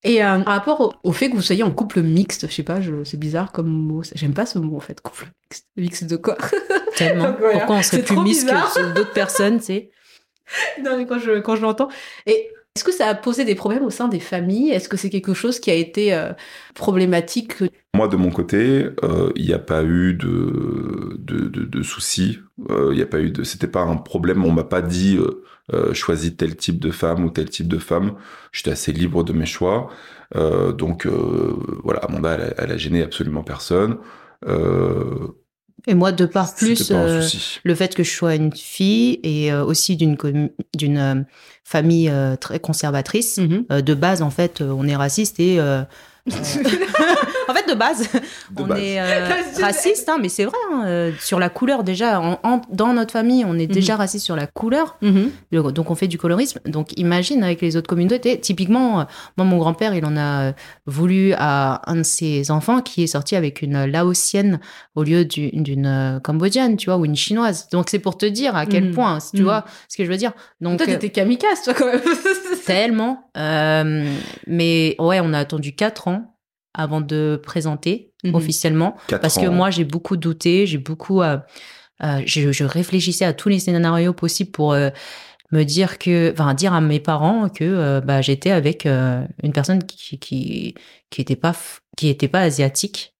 Et euh, rapport au, fait que vous soyez en couple mixte, je sais pas, c'est bizarre comme mot. J'aime pas ce mot en fait, couple mixte. Mixte de quoi?
Tellement. Pourquoi on serait plus mixte que d'autres personnes, tu sais?
Non, mais quand je, quand je l'entends. Et est-ce que ça a posé des problèmes au sein des familles? Est-ce que c'est quelque chose qui a été euh, problématique
Moi, de mon côté, euh, il n'y a pas eu de, de, soucis. Il n'y a pas eu de. C'était pas un problème. On m'a pas dit euh, choisi tel type de femme ou tel type de femme. J'étais assez libre de mes choix. Euh, donc euh, voilà, Amanda, elle, a gêné absolument personne.
Et moi, de part plus, le fait que je sois une fille et aussi d'une d'une famille très conservatrice, mm-hmm. de base, en fait, on est raciste et en fait, de base, on est euh, raciste, hein, mais c'est vrai. Hein, euh, sur la couleur, déjà, dans notre famille, on est déjà mhm. raciste sur la couleur. Mhm. Donc, on fait du colorisme. Donc, imagine avec les autres communautés. Typiquement, euh, moi, mon grand-père, il en a voulu à un de ses enfants qui est sorti avec une laotienne au lieu d'une cambodgienne, tu vois, ou une chinoise. Donc, c'est pour te dire à quel mhm. point, tu vois ce que je veux dire.
Donc, toi, t'étais kamikaze, toi, quand même.
tellement. mais ouais, on a attendu 4 ans avant de présenter mhm. officiellement. Parce que moi, j'ai beaucoup douté, j'ai beaucoup... Euh, euh, je, réfléchissais à tous les scénarios possibles pour euh, me dire que... Enfin, dire à mes parents que bah, j'étais avec une personne qui qui qui était pas qui était pas asiatique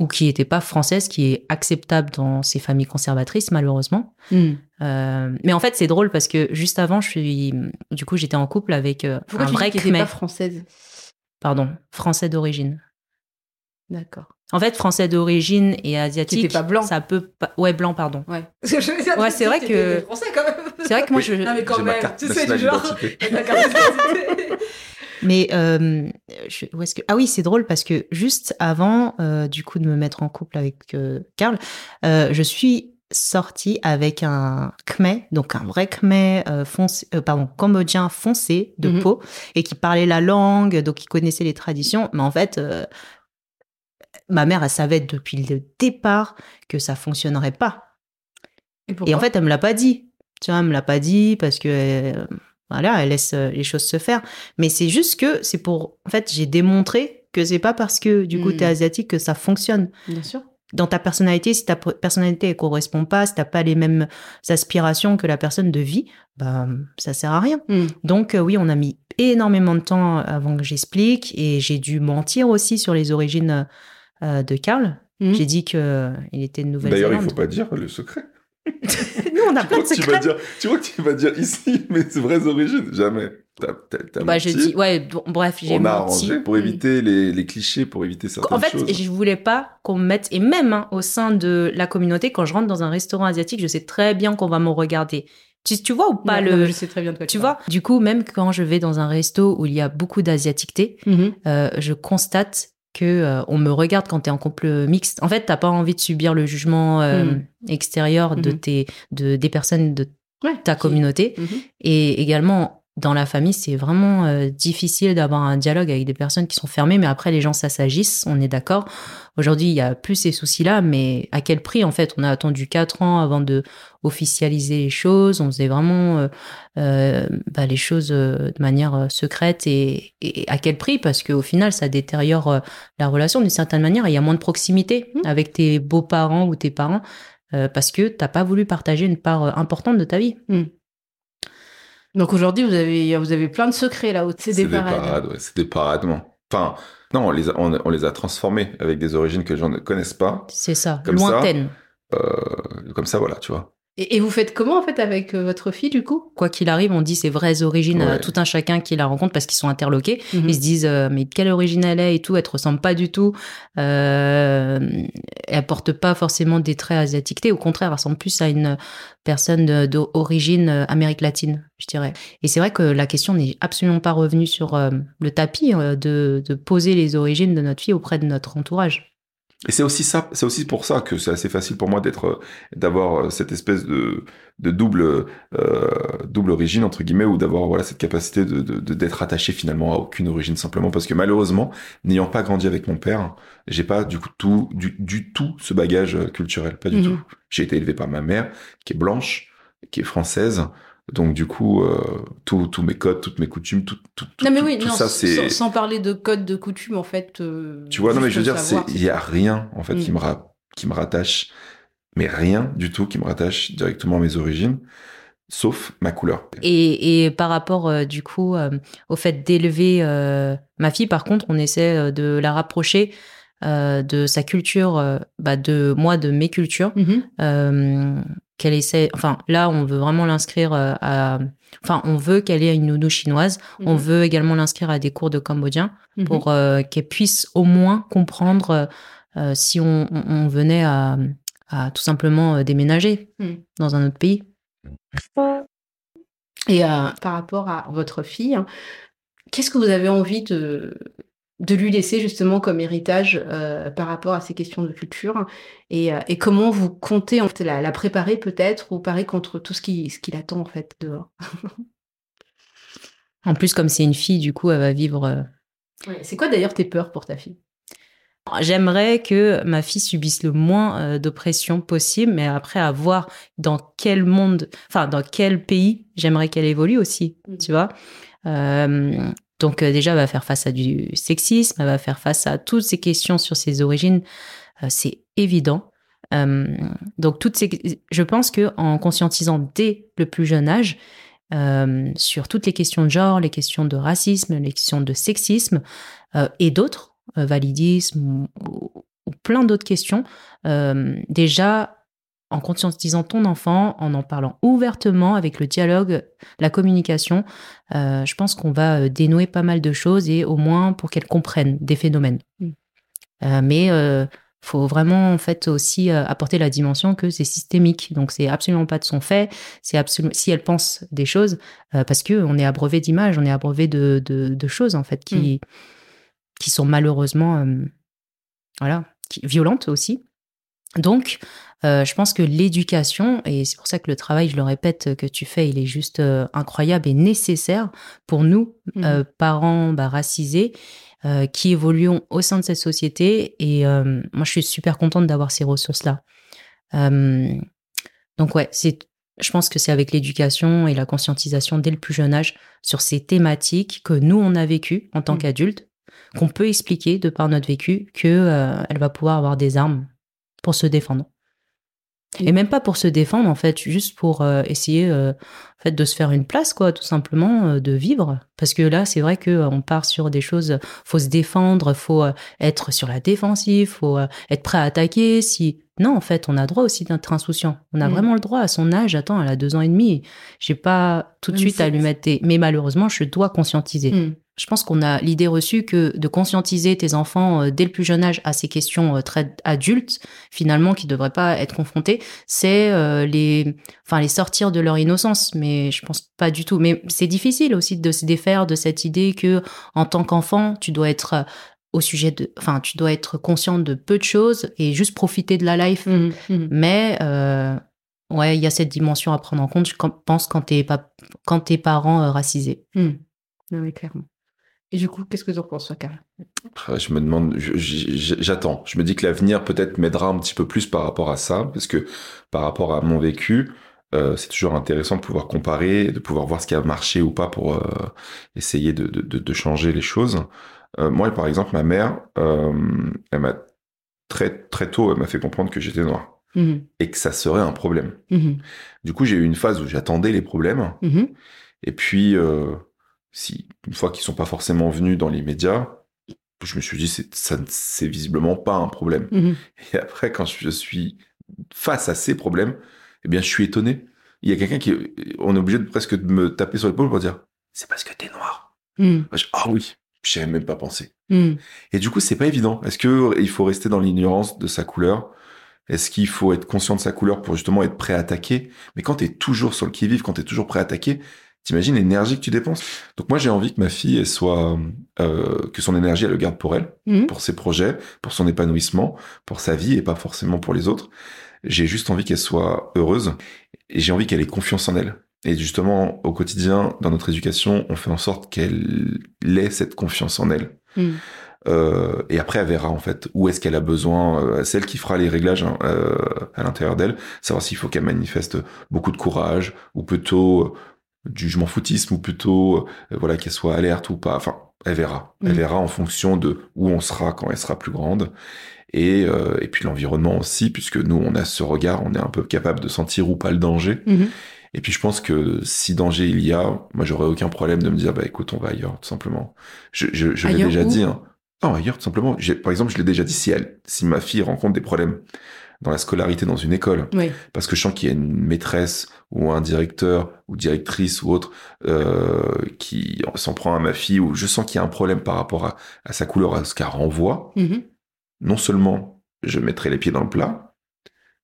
ou qui n'était pas française, qui est acceptable dans ces familles conservatrices, malheureusement. Hmm. mais en fait, c'est drôle parce que juste avant, je suis, du coup, j'étais en couple avec un vrai
qui pas française?
Pardon, français d'origine.
D'accord.
En fait, français d'origine et asiatique.
pas blanc.
Ça peut pas. Ouais, blanc, pardon.
Ouais.
ouais, c'est vrai que.
Français quand même.
C'est vrai que moi je.
Non mais quand même. Tu sais du genre.
mais euh, où est-ce que ah oui c'est drôle parce que juste avant euh, du coup de me mettre en couple avec euh, Karl, euh, je suis sorti avec un khmer, donc un vrai khmer euh, foncé, euh, pardon, cambodgien foncé de mhm. peau et qui parlait la langue, donc qui connaissait les traditions. Mais en fait, euh, ma mère, elle savait depuis le départ que ça fonctionnerait pas. Et, en fait, elle me l'a pas dit. Tu vois, elle me l'a pas dit parce que voilà, elle laisse les choses se faire. Mais c'est juste que c'est pour, en fait, j'ai démontré que c'est pas parce que du coup tu hmm. asiatique que ça fonctionne.
Bien sûr
dans ta personnalité, si ta personnalité ne correspond pas, si t'as pas les mêmes aspirations que la personne de vie, bah ça sert à rien. Hmm. Donc euh, oui, on a mis énormément de temps avant que j'explique et j'ai dû mentir aussi sur les origines euh, de Karl. Hmm. J'ai dit que euh, il était de Nouvelle-Zélande.
D'ailleurs, il faut pas dire le secret.
Nous, on a plein de secrets.
Tu, vois que tu vas dire ici mes vraies origines? Jamais.
bah, j'ai dit, ouais, bref, j'ai menti.
On a arrangé pour éviter les, les, clichés, pour éviter certaines
choses. En fait, je voulais pas qu'on me mette, et même hein, au sein de la communauté, quand je rentre dans un restaurant asiatique, je sais très bien qu'on va me regarder. Tu, tu vois ou pas le.
je sais très bien de quoi
tu, vois. Du coup, même quand je vais dans un resto où il y a beaucoup d'asiatiqueté, mm-hmm. euh, je constate que euh, on me regarde quand tu es en couple mixte. En fait, t'as pas envie de subir le jugement euh, mm. extérieur de mm-hmm. tes de des personnes de ta communauté mm-hmm. et également dans la famille, c'est vraiment euh, difficile d'avoir un dialogue avec des personnes qui sont fermées, mais après, les gens, ça s'agisse, on est d'accord. Aujourd'hui, il y a plus ces soucis-là, mais à quel prix, en fait? On a attendu quatre ans avant de officialiser les choses, on faisait vraiment euh, euh bah, les choses euh, de manière secrète, et, à quel prix? Parce qu'au final, ça détériore la relation d'une certaine manière, il y a moins de proximité mmh. avec tes beaux-parents ou tes parents, parce que t'as pas voulu partager une part importante de ta vie.
Mmh. Donc aujourd'hui, vous avez, vous avez plein de secrets là-haut.
C'est des, parades. ouais, c'est des paradements. Enfin, non, on les, a, on, les a transformés avec des origines que les gens ne connaissent pas.
C'est ça, comme lointaines.
Ça, euh, comme ça, voilà, tu vois.
Et, vous faites comment en fait avec euh, votre fille du coup?
Quoi qu'il arrive, on dit ses vraies origines à tout un chacun qui la rencontre parce qu'ils sont interloqués. Mhm. Ils se disent euh, mais quelle origine elle est et tout, elle te ressemble pas du tout. Euh, elle porte pas forcément des traits asiatiques. Au contraire, elle ressemble plus à une personne d'origine Amérique latine, je dirais. Et c'est vrai que la question n'est absolument pas revenue sur le tapis de, de poser les origines de notre fille auprès de notre entourage.
Et c'est aussi ça, c'est aussi pour ça que c'est assez facile pour moi d'être, euh, d'avoir euh, cette espèce de, de double, euh, double origine entre guillemets, ou d'avoir voilà cette capacité de, de, d'être attaché finalement à aucune origine simplement parce que malheureusement, n'ayant pas grandi avec mon père, j'ai pas du coup tout, du, du tout ce bagage culturel, pas du mhm. tout. J'ai été élevé par ma mère qui est blanche, qui est française, donc du coup, euh, tous mes codes, toutes mes coutumes, tout, tout,
non, mais oui, ça, c'est... Sans, parler de codes de coutumes, en fait... Euh,
tu vois, non mais je veux dire, il y a rien, en fait, qui, mm. me qui me rattache, mais rien du tout qui me rattache directement à mes origines, sauf ma couleur.
Et, et par rapport, euh, du coup, au fait d'élever ma fille, par contre, on essaie de la rapprocher de sa culture, bah de moi, de mes cultures. Mm-hmm qu'elle essaie. Enfin, là, on veut vraiment l'inscrire euh, à. Enfin, on veut qu'elle ait une nounou chinoise. On mhm. veut également l'inscrire à des cours de cambodgien mhm. pour euh, qu'elle puisse au moins comprendre euh, si on, venait à, tout simplement déménager mhm. dans un autre pays.
Et par rapport à votre fille, hein, qu'est-ce que vous avez envie de, de lui laisser justement comme héritage euh, par rapport à ces questions de culture et, euh, et comment vous comptez en fait la, la préparer peut-être ou parer contre tout ce qui, ce qui l'attend en fait dehors?
en plus comme c'est une fille du coup elle va vivre. Euh,
c'est quoi d'ailleurs tes peurs pour ta fille?
J'aimerais que ma fille subisse le moins d'oppression possible, mais après à voir dans quel monde, enfin dans quel pays j'aimerais qu'elle évolue aussi, mmh. tu vois? Donc euh, déjà, elle va faire face à du sexisme, elle va faire face à toutes ces questions sur ses origines, euh, c'est évident. Euh, donc toutes ces, je pense que en conscientisant dès le plus jeune âge sur toutes les questions de genre, les questions de racisme, les questions de sexisme et d'autres, validisme ou, plein d'autres questions, déjà en conscientisant ton enfant, en en parlant ouvertement avec le dialogue, la communication, euh, je pense qu'on va euh, dénouer pas mal de choses et au moins pour qu'elle comprenne des phénomènes. Mm. Euh, mais euh, faut vraiment en fait aussi apporter la dimension que c'est systémique. Donc c'est absolument pas de son fait. C'est absolument si elle pense des choses parce que on est abreuvé d'images, on est abreuvé de, de, choses en fait qui mm. qui sont malheureusement voilà violentes aussi. Donc, euh, je pense que l'éducation, et c'est pour ça que le travail, je le répète, que tu fais, il est juste euh, incroyable et nécessaire pour nous, mmh. euh, parents bah, racisés, qui évoluons au sein de cette société. Et moi, je suis super contente d'avoir ces ressources-là. donc ouais, c'est, je pense que c'est avec l'éducation et la conscientisation dès le plus jeune âge sur ces thématiques que nous, on a vécu en tant mmh. qu'adultes, qu'on peut expliquer de par notre vécu que elle va pouvoir avoir des armes pour se défendre. Et même pas pour se défendre, en fait, juste pour euh, essayer euh, en fait, de se faire une place, quoi, tout simplement, euh, de vivre. Parce que là, c'est vrai qu'on part sur des choses, faut se défendre, faut être sur la défensive, faut être prêt à attaquer. Si Non, en fait, on a droit aussi d'être insouciant. On a mm. vraiment le droit à son âge. Attends, elle a deux ans et demi. J'ai pas tout de suite à lui mettre Mais malheureusement, je dois conscientiser. Mm. Je pense qu'on a l'idée reçue que de conscientiser tes enfants euh, dès le plus jeune âge à ces questions euh, très adultes, finalement, qui ne devraient pas être confrontés, c'est euh, les, enfin, les sortir de leur innocence. Mais je pense pas du tout. Mais c'est difficile aussi de se défaire de cette idée que, en tant qu'enfant, tu dois être au sujet de, enfin, tu dois être conscient de peu de choses et juste profiter de la life. Mmh, mmh. Mais ouais, il y a cette dimension à prendre en compte. Je pense quand t'es pas, quand t'es parent racisé.
Mmh. Non, mais clairement. Et du coup, qu'est-ce que tu en penses, Karl?
Ah, Je me demande, j'attends. Je, me dis que l'avenir peut-être m'aidera un petit peu plus par rapport à ça, parce que par rapport à mon vécu, euh, c'est toujours intéressant de pouvoir comparer, de pouvoir voir ce qui a marché ou pas pour euh, essayer de, de, de, changer les choses. Euh, moi, par exemple, ma mère, elle m'a très très tôt, elle m'a fait comprendre que j'étais noir. Mmh et que ça serait un problème. Mmh du coup, j'ai eu une phase où j'attendais les problèmes. Mmh et puis, euh, si une fois qu'ils sont pas forcément venus dans les médias, je me suis dit c'est ça c'est visiblement pas un problème. Mhm. Et après quand je suis face à ces problèmes, Eh bien, je suis étonné. Il y a quelqu'un qui, on est obligé de presque de me taper sur l'épaule pour dire, c'est parce que t'es noir.
Mm.
Ah oui, j'y avais même pas pensé.
Mm.
Et du coup, c'est pas évident. Est-ce que il faut rester dans l'ignorance de sa couleur? Est-ce qu'il faut être conscient de sa couleur pour justement être prêt à attaquer? Mais quand t'es toujours sur le qui-vive, quand t'es toujours prêt à attaquer, t'imagines l'énergie que tu dépenses? Donc moi, j'ai envie que ma fille, elle soit, euh, que son énergie, elle le garde pour elle,
Mm.
pour ses projets, pour son épanouissement, pour sa vie et pas forcément pour les autres. J'ai juste envie qu'elle soit heureuse et j'ai envie qu'elle ait confiance en elle. Et justement, au quotidien, dans notre éducation, on fait en sorte qu'elle ait cette confiance en elle.
Mm.
Euh, et après, elle verra en fait où est-ce qu'elle a besoin. Euh, c'est elle qui fera les réglages hein, euh, à l'intérieur d'elle, savoir s'il faut qu'elle manifeste beaucoup de courage ou plutôt du je m'en foutisme ou plutôt euh, voilà qu'elle soit alerte ou pas. Enfin, elle verra. Elle
Mm.
verra en fonction de où on sera quand elle sera plus grande. Et, euh, et puis l'environnement aussi, puisque nous, on a ce regard, on est un peu capable de sentir ou pas le danger.
Mhm.
Et puis je pense que si danger il y a, moi j'aurais aucun problème de me dire bah écoute on va ailleurs tout simplement. Je, je, je l'ai déjà dit. Hein. Non ailleurs tout simplement. Par exemple je l'ai déjà dit si elle, si ma fille rencontre des problèmes dans la scolarité dans une école,
Oui.
parce que je sens qu'il y a une maîtresse ou un directeur ou directrice ou autre euh, qui s'en prend à ma fille ou je sens qu'il y a un problème par rapport à, à sa couleur, à ce qu'elle renvoie,
Mhm.
non seulement je mettrai les pieds dans le plat,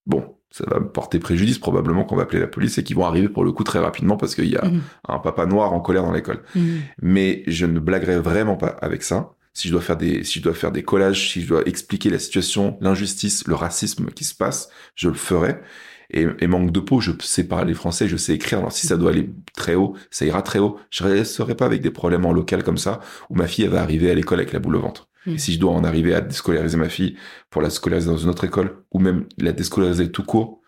bon, ça va me porter préjudice probablement qu'on va appeler la police et qu'ils vont arriver pour le coup très rapidement parce qu'il y a
Mhm.
un papa noir en colère dans l'école.
Mhm.
Mais je ne blaguerai vraiment pas avec ça. Si je dois faire des, si je dois faire des collages, si je dois expliquer la situation, l'injustice, le racisme qui se passe, je le ferai. Et, et manque de peau, je sais parler français, je sais écrire. Alors si ça doit aller très haut, ça ira très haut. Je ne resterai pas avec des problèmes en local comme ça, où ma fille elle va arriver à l'école avec la boule au ventre.
Mm.
Et si je dois en arriver à déscolariser ma fille pour la scolariser dans une autre école, ou même la déscolariser tout court,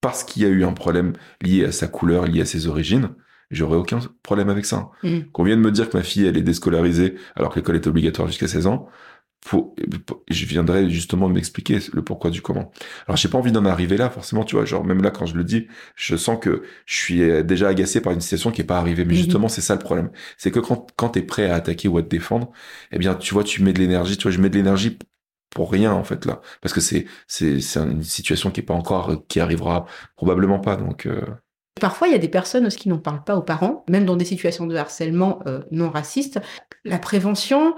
parce qu'il y a eu un problème lié à sa couleur, lié à ses origines, j'aurais aucun problème avec ça.
Mm.
Qu'on vienne me dire que ma fille, elle est déscolarisée alors que l'école est obligatoire jusqu'à 16 ans, je viendrai justement m'expliquer le pourquoi du comment. Alors j'ai pas envie d'en arriver là, forcément, tu vois, genre même là quand je le dis, je sens que je suis euh, déjà agacé par une situation qui est pas arrivée. Mais
Mhm.
justement, c'est ça le problème. C'est que quand, quand t'es prêt à attaquer ou à te défendre, eh bien, tu vois, tu mets de l'énergie, tu vois, je mets de l'énergie pour rien, en fait, là. Parce que c'est, c'est, c'est une situation qui est pas encore, qui arrivera probablement pas, donc, euh,
Parfois, il y a des personnes aussi qui n'en parlent pas aux parents, même dans des situations de harcèlement euh, non raciste. La prévention,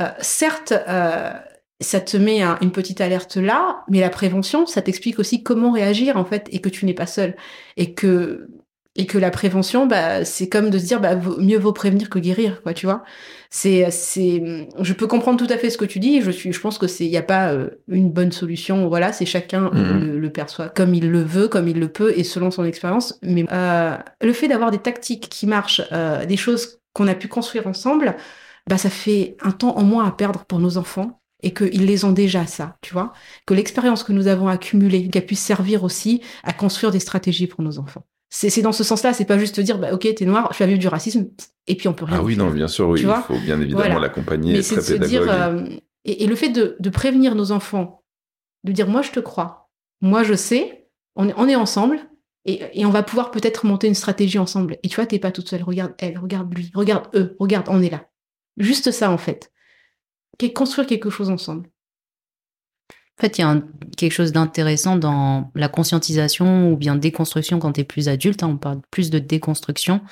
euh, certes, euh, ça te met un- une petite alerte là, mais la prévention, ça t'explique aussi comment réagir en fait, et que tu n'es pas seul, et que et que la prévention, bah, c'est comme de se dire, bah, mieux vaut prévenir que guérir, quoi, tu vois. C'est, c'est, je peux comprendre tout à fait ce que tu dis. Je suis, je pense que c'est, il n'y a pas euh, une bonne solution. Voilà, c'est chacun
Mhm.
le, le perçoit comme il le veut, comme il le peut, et selon son expérience. Mais euh, le fait d'avoir des tactiques qui marchent, euh, des choses qu'on a pu construire ensemble, bah, ça fait un temps en moins à perdre pour nos enfants et qu'ils les ont déjà ça, tu vois. Que l'expérience que nous avons accumulée, qu'elle puisse servir aussi à construire des stratégies pour nos enfants. C'est dans ce sens-là, c'est pas juste dire, bah, ok, t'es noir, tu vas vivre du racisme, et puis on peut rien
ah oui, non, bien sûr, oui, il faut bien évidemment
Voilà.
l'accompagner,
de
très
dire, euh, et, et le fait de, de prévenir nos enfants, de dire, moi je te crois, moi je sais, on est, on est ensemble, et, et on va pouvoir peut-être monter une stratégie ensemble. Et tu vois, t'es pas toute seule, regarde elle, regarde lui, regarde eux, regarde, on est là. Juste ça en fait. Construire quelque chose ensemble.
En fait, il y a un- quelque chose d'intéressant dans la conscientisation ou bien déconstruction quand tu es plus adulte. hein, on parle plus de déconstruction.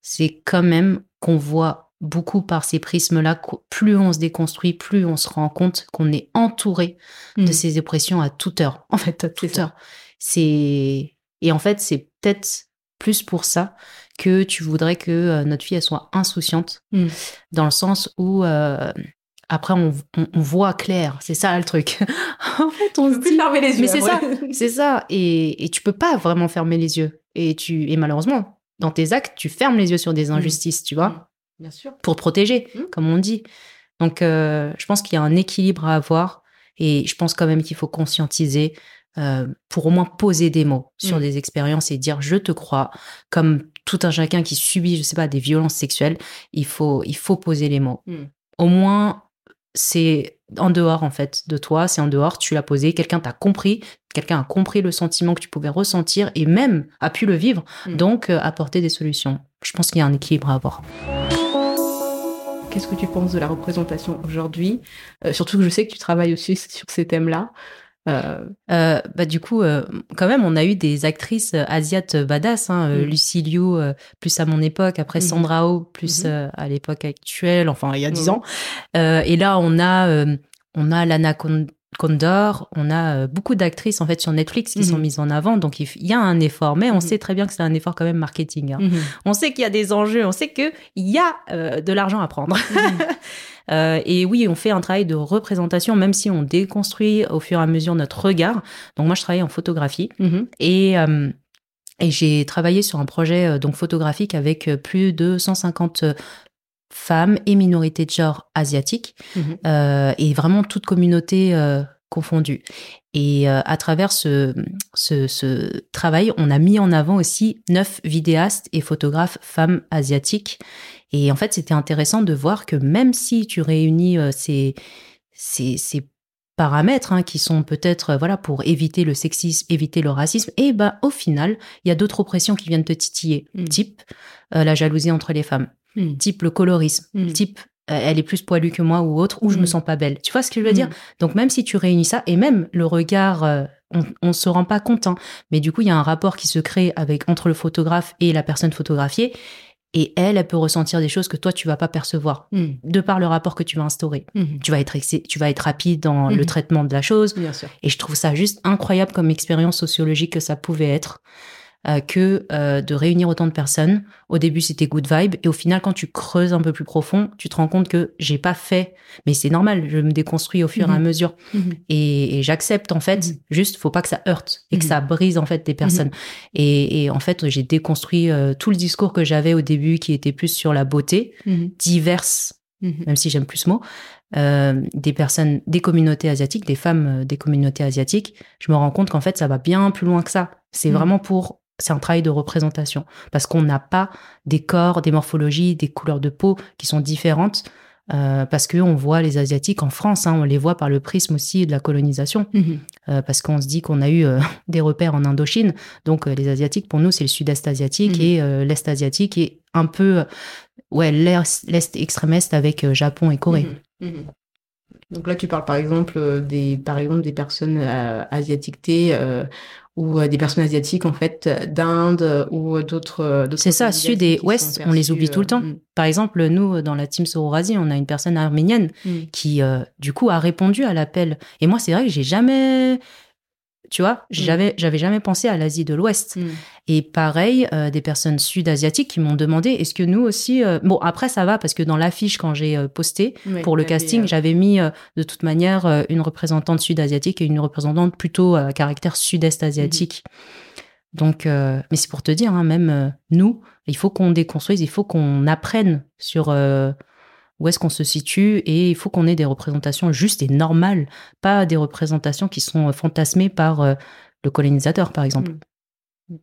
C'est quand même qu'on voit beaucoup par ces prismes-là. Plus on se déconstruit, plus on se rend compte qu'on est entouré de
Mm.
ces oppressions à toute heure. En fait, à toute heure. C'est et en fait, c'est peut-être plus pour ça que tu voudrais que euh, notre fille elle soit insouciante,
Mm.
dans le sens où euh, après on, on- on voit clair. C'est ça le truc. en fait, on se dit
fermer les
mais c'est ça, c'est ça. Et, et tu peux pas vraiment fermer les yeux. Et tu et malheureusement, dans tes actes, tu fermes les yeux sur des injustices, tu vois,
Bien sûr.
pour te protéger,
Mm.
comme on dit. Donc, euh, je pense qu'il y a un équilibre à avoir. Et je pense quand même qu'il faut conscientiser euh, pour au moins poser des mots sur
Mm.
des expériences et dire je te crois. Comme tout un chacun qui subit, je sais pas, des violences sexuelles, il faut, il faut poser les mots.
Mm.
Au moins, c'est en dehors en fait de toi, c'est en dehors, tu l'as posé, quelqu'un t'a compris, quelqu'un a compris le sentiment que tu pouvais ressentir et même a pu le vivre,
Mm.
donc euh, apporter des solutions. Je pense qu'il y a un équilibre à avoir.
Qu'est-ce que tu penses de la représentation aujourd'hui? Euh, Surtout que je sais que tu travailles aussi sur ces thèmes-là.
Euh, euh, bah, du coup, euh, quand même, on a eu des actrices asiates badass, hein, mm. Lucy Liu, plus à mon époque, après mm-hmm. Sandra Oh, plus mm-hmm. à l'époque actuelle, enfin il y a dix ans. et là, on a, on a Lana Condor, on a beaucoup d'actrices en fait sur Netflix qui sont mm-hmm. mises en avant, donc il y a un effort, mais on sait très bien que c'est un effort quand même marketing. Hein. On sait qu'il y a des enjeux, on sait qu'il y a de l'argent à prendre. Euh, et oui, on fait un travail de représentation, même si on déconstruit au fur et à mesure notre regard. Donc moi, je travaille en photographie mhm. et euh, et j'ai travaillé sur un projet euh, donc photographique avec plus de 150 femmes et minorités de genre asiatiques mhm. et vraiment toute communauté confondue. Et à travers ce, ce, ce, travail, on a mis en avant aussi neuf vidéastes et photographes femmes asiatiques. Et en fait, c'était intéressant de voir que même si tu réunis euh, ces, ces, ces paramètres hein, qui sont peut-être euh, voilà pour éviter le sexisme, éviter le racisme, et ben au final, il y a d'autres oppressions qui viennent te titiller, mm. type euh, la jalousie entre les femmes, mm. type le colorisme, mm. type elle est plus poilue que moi ou autre, ou je me sens pas belle. Tu vois ce que je veux dire Donc même si tu réunis ça, et même le regard, on, on se rend pas compte, hein, mais du coup il y a un rapport qui se crée avec entre le photographe et la personne photographiée et elle, elle peut ressentir des choses que toi, tu vas pas percevoir, hmm. de par le rapport que tu vas instaurer. Hmm. Tu vas être tu vas être rapide dans le hmm. traitement de la chose.
Bien sûr.
Et je trouve ça juste incroyable comme expérience sociologique que ça pouvait être. Euh, que euh, de réunir autant de personnes. Au début, c'était good vibe, et au final, quand tu creuses un peu plus profond, tu te rends compte que j'ai pas fait, mais c'est normal, je me déconstruis au fur et à mhm. mesure, mhm. et, j'accepte en fait. Mhm. Juste, faut pas que ça heurte et que ça brise en fait des personnes. Et, en fait, j'ai déconstruit euh, tout le discours que j'avais au début, qui était plus sur la beauté, diverse, même si j'aime plus ce mot, des personnes, des communautés asiatiques, des femmes des communautés asiatiques, je me rends compte qu'en fait, ça va bien plus loin que ça. C'est vraiment pour c'est un travail de représentation parce qu'on n'a pas des corps, des morphologies, des couleurs de peau qui sont différentes. Euh, parce qu'on voit les Asiatiques en France, hein, on les voit par le prisme aussi de la colonisation, mhm. euh, parce qu'on se dit qu'on a eu euh, des repères en Indochine. Donc les Asiatiques, pour nous, c'est le sud-est asiatique mhm. et l'est asiatique et un peu ouais, l'est extrême-est avec Japon et Corée.
Mhm. Donc là, tu parles par exemple des, par exemple, des personnes asiatiques ou euh, des personnes asiatiques en fait d'Inde euh, ou euh, d'autres.
C'est ça, Sud et Ouest, on les oublie tout le temps. Mm. Par exemple, nous dans la team Sororasi, on a une personne arménienne mm. qui du coup a répondu à l'appel. Et moi, c'est vrai que j'ai jamais tu vois, mm. j'avais j'avais jamais pensé à l'Asie de l'Ouest. Mm. Et pareil, euh, des personnes sud-asiatiques qui m'ont demandé est-ce que nous aussi euh, bon après ça va parce que dans l'affiche quand j'ai euh, posté pour le casting, j'avais mis de toute manière une représentante sud-asiatique et une représentante plutôt à caractère sud-est asiatique. Mm. Donc mais c'est pour te dire hein, même nous, il faut qu'on déconstruise, il faut qu'on apprenne sur où est-ce qu'on se situe et il faut qu'on ait des représentations justes et normales, pas des représentations qui sont fantasmées par euh, le colonisateur, par exemple.
Mm.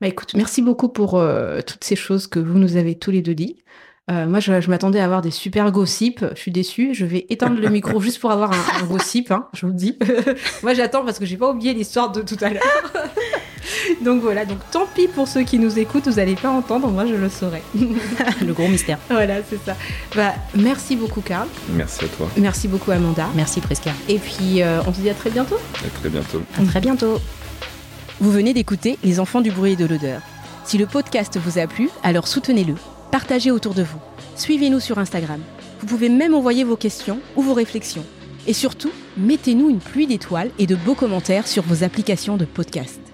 Bah écoute, merci beaucoup pour euh, toutes ces choses que vous nous avez tous les deux dit. Euh, moi, je, m'attendais à avoir des super gossips. Je suis déçue. Je vais éteindre le micro juste pour avoir un, gossip, hein, je vous le dis. moi, j'attends parce que j'ai pas oublié l'histoire de tout à l'heure. donc voilà, donc tant pis pour ceux qui nous écoutent, vous n'allez pas entendre, moi je le saurai.
le gros mystère.
Voilà, c'est ça. Bah, merci beaucoup, Karl.
Merci à toi.
Merci beaucoup, Amanda.
Merci, Prisca.
Et puis, euh, on se dit à très bientôt.
À très bientôt.
À très bientôt.
Vous venez d'écouter Les enfants du bruit et de l'odeur. Si le podcast vous a plu, alors soutenez-le. Partagez autour de vous. Suivez-nous sur Instagram. Vous pouvez même envoyer vos questions ou vos réflexions. Et surtout, mettez-nous une pluie d'étoiles et de beaux commentaires sur vos applications de podcast.